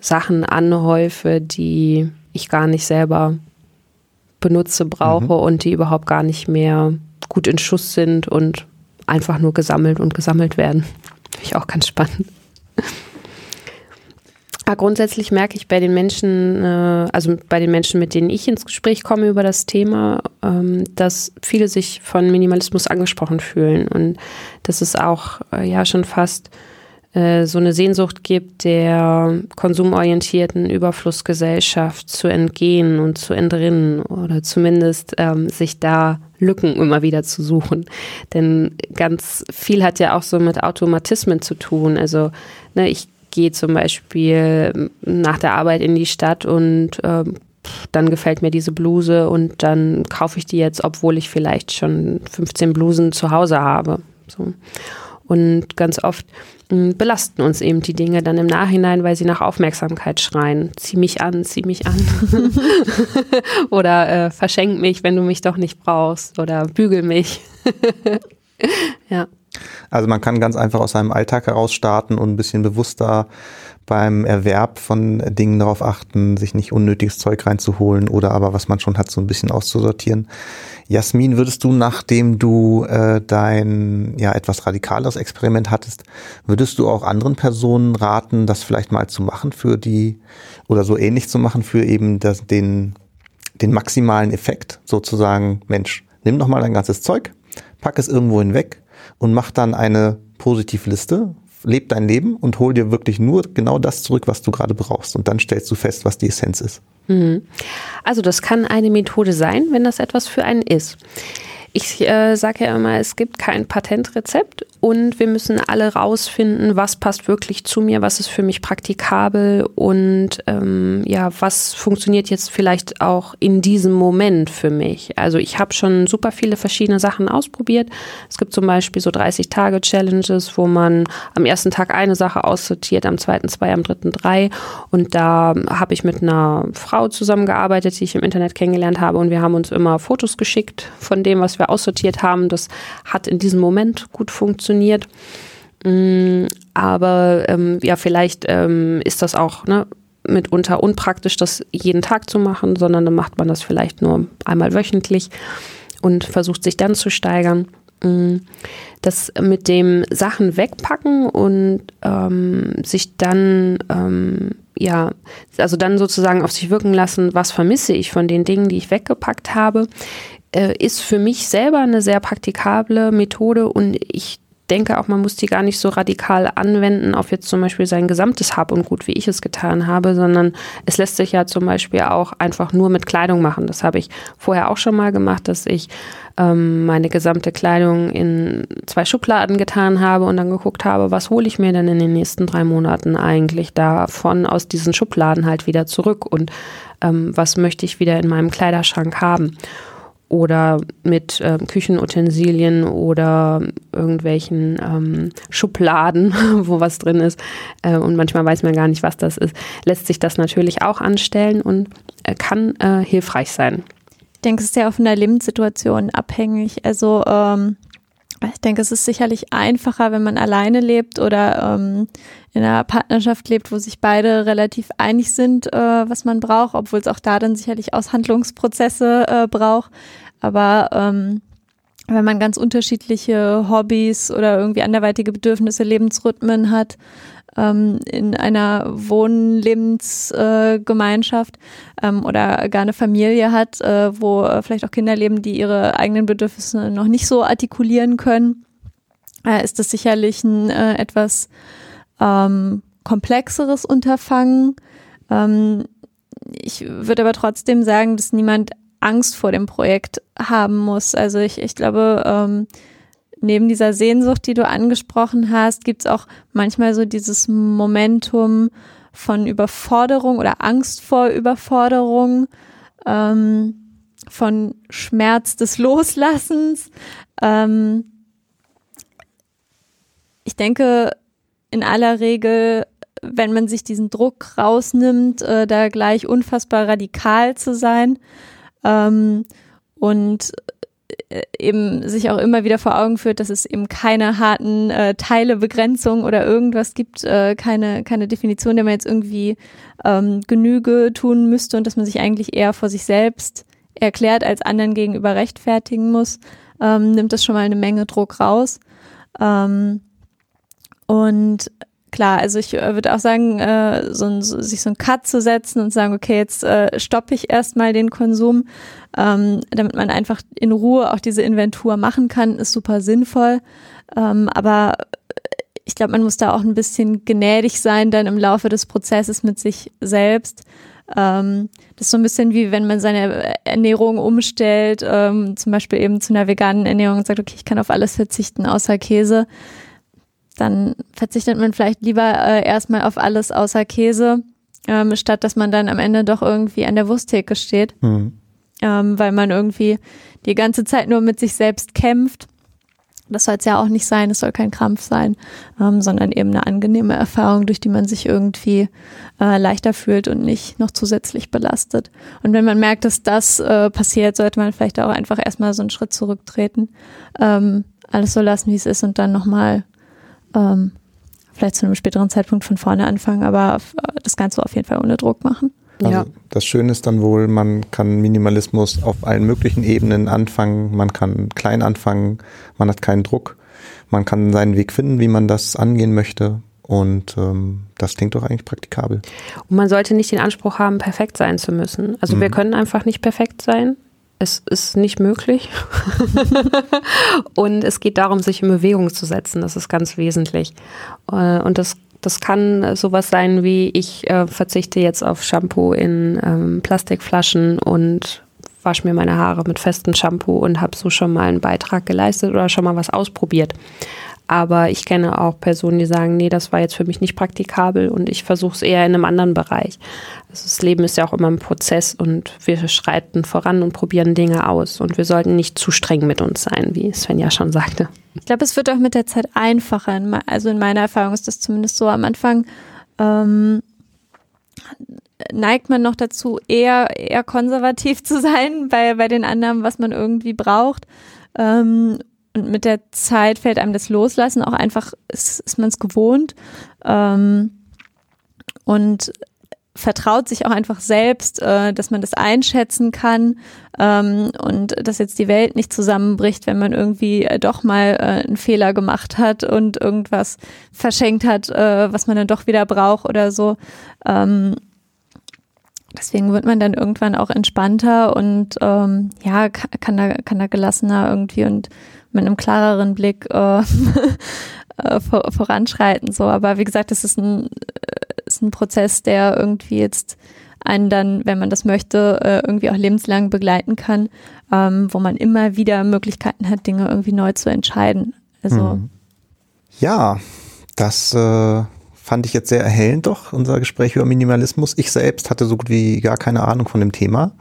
Sachen anhäufe, die ich gar nicht selber benutze, brauche mhm. und die überhaupt gar nicht mehr gut in Schuss sind und einfach nur gesammelt und gesammelt werden. Finde ich auch ganz spannend. Aber grundsätzlich merke ich bei den Menschen, äh, also bei den Menschen, mit denen ich ins Gespräch komme über das Thema, ähm, dass viele sich von Minimalismus angesprochen fühlen und dass es auch äh, ja schon fast äh, so eine Sehnsucht gibt, der konsumorientierten Überflussgesellschaft zu entgehen und zu entrinnen oder zumindest ähm, sich da Lücken immer wieder zu suchen. Denn ganz viel hat ja auch so mit Automatismen zu tun. Also ne, ich gehe zum Beispiel nach der Arbeit in die Stadt und äh, dann gefällt mir diese Bluse und dann kaufe ich die jetzt, obwohl ich vielleicht schon 15 Blusen zu Hause habe. So. Und ganz oft belasten uns eben die Dinge dann im Nachhinein, weil sie nach Aufmerksamkeit schreien. Zieh mich an, zieh mich an. oder äh, verschenk mich, wenn du mich doch nicht brauchst. Oder bügel mich. ja. Also man kann ganz einfach aus seinem Alltag heraus starten und ein bisschen bewusster beim Erwerb von Dingen darauf achten, sich nicht unnötiges Zeug reinzuholen oder aber was man schon hat, so ein bisschen auszusortieren. Jasmin, würdest du, nachdem du äh, dein ja etwas radikaleres Experiment hattest, würdest du auch anderen Personen raten, das vielleicht mal zu machen für die oder so ähnlich zu machen für eben das, den, den maximalen Effekt, sozusagen, Mensch, nimm doch mal dein ganzes Zeug, pack es irgendwo hinweg und mach dann eine Positivliste, leb dein Leben und hol dir wirklich nur genau das zurück, was du gerade brauchst. Und dann stellst du fest, was die Essenz ist. Mhm. Also das kann eine Methode sein, wenn das etwas für einen ist. Ich äh, sage ja immer, es gibt kein Patentrezept und wir müssen alle rausfinden, was passt wirklich zu mir, was ist für mich praktikabel und ähm, ja, was funktioniert jetzt vielleicht auch in diesem Moment für mich. Also ich habe schon super viele verschiedene Sachen ausprobiert. Es gibt zum Beispiel so 30-Tage-Challenges, wo man am ersten Tag eine Sache aussortiert, am zweiten zwei, am dritten drei. Und da habe ich mit einer Frau zusammengearbeitet, die ich im Internet kennengelernt habe und wir haben uns immer Fotos geschickt von dem, was wir aussortiert haben. Das hat in diesem Moment gut funktioniert. Mm, aber ähm, ja, vielleicht ähm, ist das auch ne, mitunter unpraktisch, das jeden Tag zu machen, sondern dann macht man das vielleicht nur einmal wöchentlich und versucht sich dann zu steigern. Mm, das mit dem Sachen wegpacken und ähm, sich dann ähm, ja, also dann sozusagen auf sich wirken lassen, was vermisse ich von den Dingen, die ich weggepackt habe, äh, ist für mich selber eine sehr praktikable Methode und ich denke auch, man muss die gar nicht so radikal anwenden auf jetzt zum Beispiel sein gesamtes Hab und Gut, wie ich es getan habe, sondern es lässt sich ja zum Beispiel auch einfach nur mit Kleidung machen. Das habe ich vorher auch schon mal gemacht, dass ich ähm, meine gesamte Kleidung in zwei Schubladen getan habe und dann geguckt habe, was hole ich mir denn in den nächsten drei Monaten eigentlich davon aus diesen Schubladen halt wieder zurück und ähm, was möchte ich wieder in meinem Kleiderschrank haben oder mit äh, Küchenutensilien oder irgendwelchen ähm, Schubladen, wo was drin ist. Äh, und manchmal weiß man gar nicht, was das ist. Lässt sich das natürlich auch anstellen und äh, kann äh, hilfreich sein. Ich denke, es ist ja auch von der Lebenssituation abhängig. Also ähm, ich denke, es ist sicherlich einfacher, wenn man alleine lebt oder ähm, in einer Partnerschaft lebt, wo sich beide relativ einig sind, äh, was man braucht, obwohl es auch da dann sicherlich Aushandlungsprozesse äh, braucht. Aber ähm, wenn man ganz unterschiedliche Hobbys oder irgendwie anderweitige Bedürfnisse, Lebensrhythmen hat, ähm, in einer Wohnlebensgemeinschaft äh, ähm, oder gar eine Familie hat, äh, wo vielleicht auch Kinder leben, die ihre eigenen Bedürfnisse noch nicht so artikulieren können, äh, ist das sicherlich ein äh, etwas ähm, komplexeres Unterfangen. Ähm, ich würde aber trotzdem sagen, dass niemand Angst vor dem Projekt haben muss. Also ich, ich glaube, ähm, neben dieser Sehnsucht, die du angesprochen hast, gibt es auch manchmal so dieses Momentum von Überforderung oder Angst vor Überforderung, ähm, von Schmerz des Loslassens. Ähm, ich denke, in aller Regel, wenn man sich diesen Druck rausnimmt, äh, da gleich unfassbar radikal zu sein ähm, und äh, eben sich auch immer wieder vor Augen führt, dass es eben keine harten äh, Teilebegrenzung oder irgendwas gibt, äh, keine, keine Definition, der man jetzt irgendwie ähm, Genüge tun müsste und dass man sich eigentlich eher vor sich selbst erklärt, als anderen gegenüber rechtfertigen muss, ähm, nimmt das schon mal eine Menge Druck raus. Ähm, und klar, also ich äh, würde auch sagen, äh, so ein, so, sich so ein Cut zu setzen und sagen, okay, jetzt äh, stoppe ich erstmal den Konsum, ähm, damit man einfach in Ruhe auch diese Inventur machen kann, ist super sinnvoll. Ähm, aber ich glaube, man muss da auch ein bisschen gnädig sein dann im Laufe des Prozesses mit sich selbst. Ähm, das ist so ein bisschen wie wenn man seine Ernährung umstellt, ähm, zum Beispiel eben zu einer veganen Ernährung und sagt, okay, ich kann auf alles verzichten außer Käse dann verzichtet man vielleicht lieber äh, erstmal auf alles außer Käse, ähm, statt dass man dann am Ende doch irgendwie an der Wursttheke steht, mhm. ähm, weil man irgendwie die ganze Zeit nur mit sich selbst kämpft. Das soll es ja auch nicht sein, es soll kein Krampf sein, ähm, sondern eben eine angenehme Erfahrung, durch die man sich irgendwie äh, leichter fühlt und nicht noch zusätzlich belastet. Und wenn man merkt, dass das äh, passiert, sollte man vielleicht auch einfach erstmal so einen Schritt zurücktreten, ähm, alles so lassen, wie es ist und dann nochmal ähm, vielleicht zu einem späteren Zeitpunkt von vorne anfangen, aber das Ganze auf jeden Fall ohne Druck machen. Also ja. Das Schöne ist dann wohl, man kann Minimalismus auf allen möglichen Ebenen anfangen, man kann klein anfangen, man hat keinen Druck, man kann seinen Weg finden, wie man das angehen möchte. Und ähm, das klingt doch eigentlich praktikabel. Und man sollte nicht den Anspruch haben, perfekt sein zu müssen. Also mhm. wir können einfach nicht perfekt sein es ist nicht möglich. und es geht darum, sich in Bewegung zu setzen. Das ist ganz wesentlich. Äh, und das, das kann sowas sein wie, ich äh, verzichte jetzt auf Shampoo in ähm, Plastikflaschen und wasche mir meine Haare mit festem Shampoo und habe so schon mal einen Beitrag geleistet oder schon mal was ausprobiert. Aber ich kenne auch Personen, die sagen, nee, das war jetzt für mich nicht praktikabel und ich versuche es eher in einem anderen Bereich. Also das Leben ist ja auch immer ein Prozess und wir schreiten voran und probieren Dinge aus und wir sollten nicht zu streng mit uns sein, wie Sven ja schon sagte. Ich glaube, es wird auch mit der Zeit einfacher. Also in meiner Erfahrung ist das zumindest so. Am Anfang ähm, neigt man noch dazu, eher, eher konservativ zu sein bei, bei den anderen, was man irgendwie braucht. Ähm, und mit der Zeit fällt einem das Loslassen auch einfach, ist, ist man es gewohnt. Ähm, und vertraut sich auch einfach selbst, äh, dass man das einschätzen kann ähm, und dass jetzt die Welt nicht zusammenbricht, wenn man irgendwie äh, doch mal äh, einen Fehler gemacht hat und irgendwas verschenkt hat, äh, was man dann doch wieder braucht oder so. Ähm, deswegen wird man dann irgendwann auch entspannter und ähm, ja, kann, da, kann da gelassener irgendwie und mit einem klareren Blick äh, äh, vor, voranschreiten. So, aber wie gesagt, es ist ein, äh, ist ein Prozess, der irgendwie jetzt einen dann, wenn man das möchte, äh, irgendwie auch lebenslang begleiten kann, ähm, wo man immer wieder Möglichkeiten hat, Dinge irgendwie neu zu entscheiden. Also hm. ja, das äh, fand ich jetzt sehr erhellend doch, unser Gespräch über Minimalismus. Ich selbst hatte so gut wie gar keine Ahnung von dem Thema.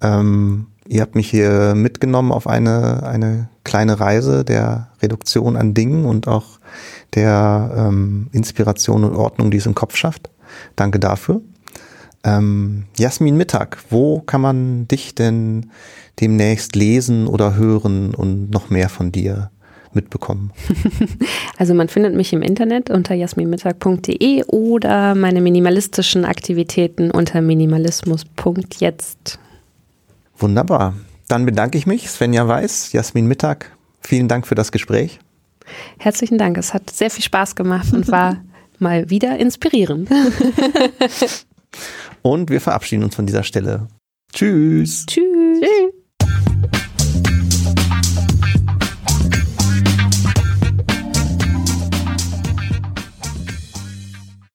Ähm, Ihr habt mich hier mitgenommen auf eine, eine kleine Reise der Reduktion an Dingen und auch der ähm, Inspiration und Ordnung, die es im Kopf schafft. Danke dafür. Ähm, Jasmin Mittag, wo kann man dich denn demnächst lesen oder hören und noch mehr von dir mitbekommen? Also man findet mich im Internet unter jasminmittag.de oder meine minimalistischen Aktivitäten unter minimalismus.jetzt. Wunderbar. Dann bedanke ich mich. Svenja Weiß, Jasmin Mittag. Vielen Dank für das Gespräch. Herzlichen Dank. Es hat sehr viel Spaß gemacht und war mal wieder inspirierend. und wir verabschieden uns von dieser Stelle. Tschüss. Tschüss. Tschüss.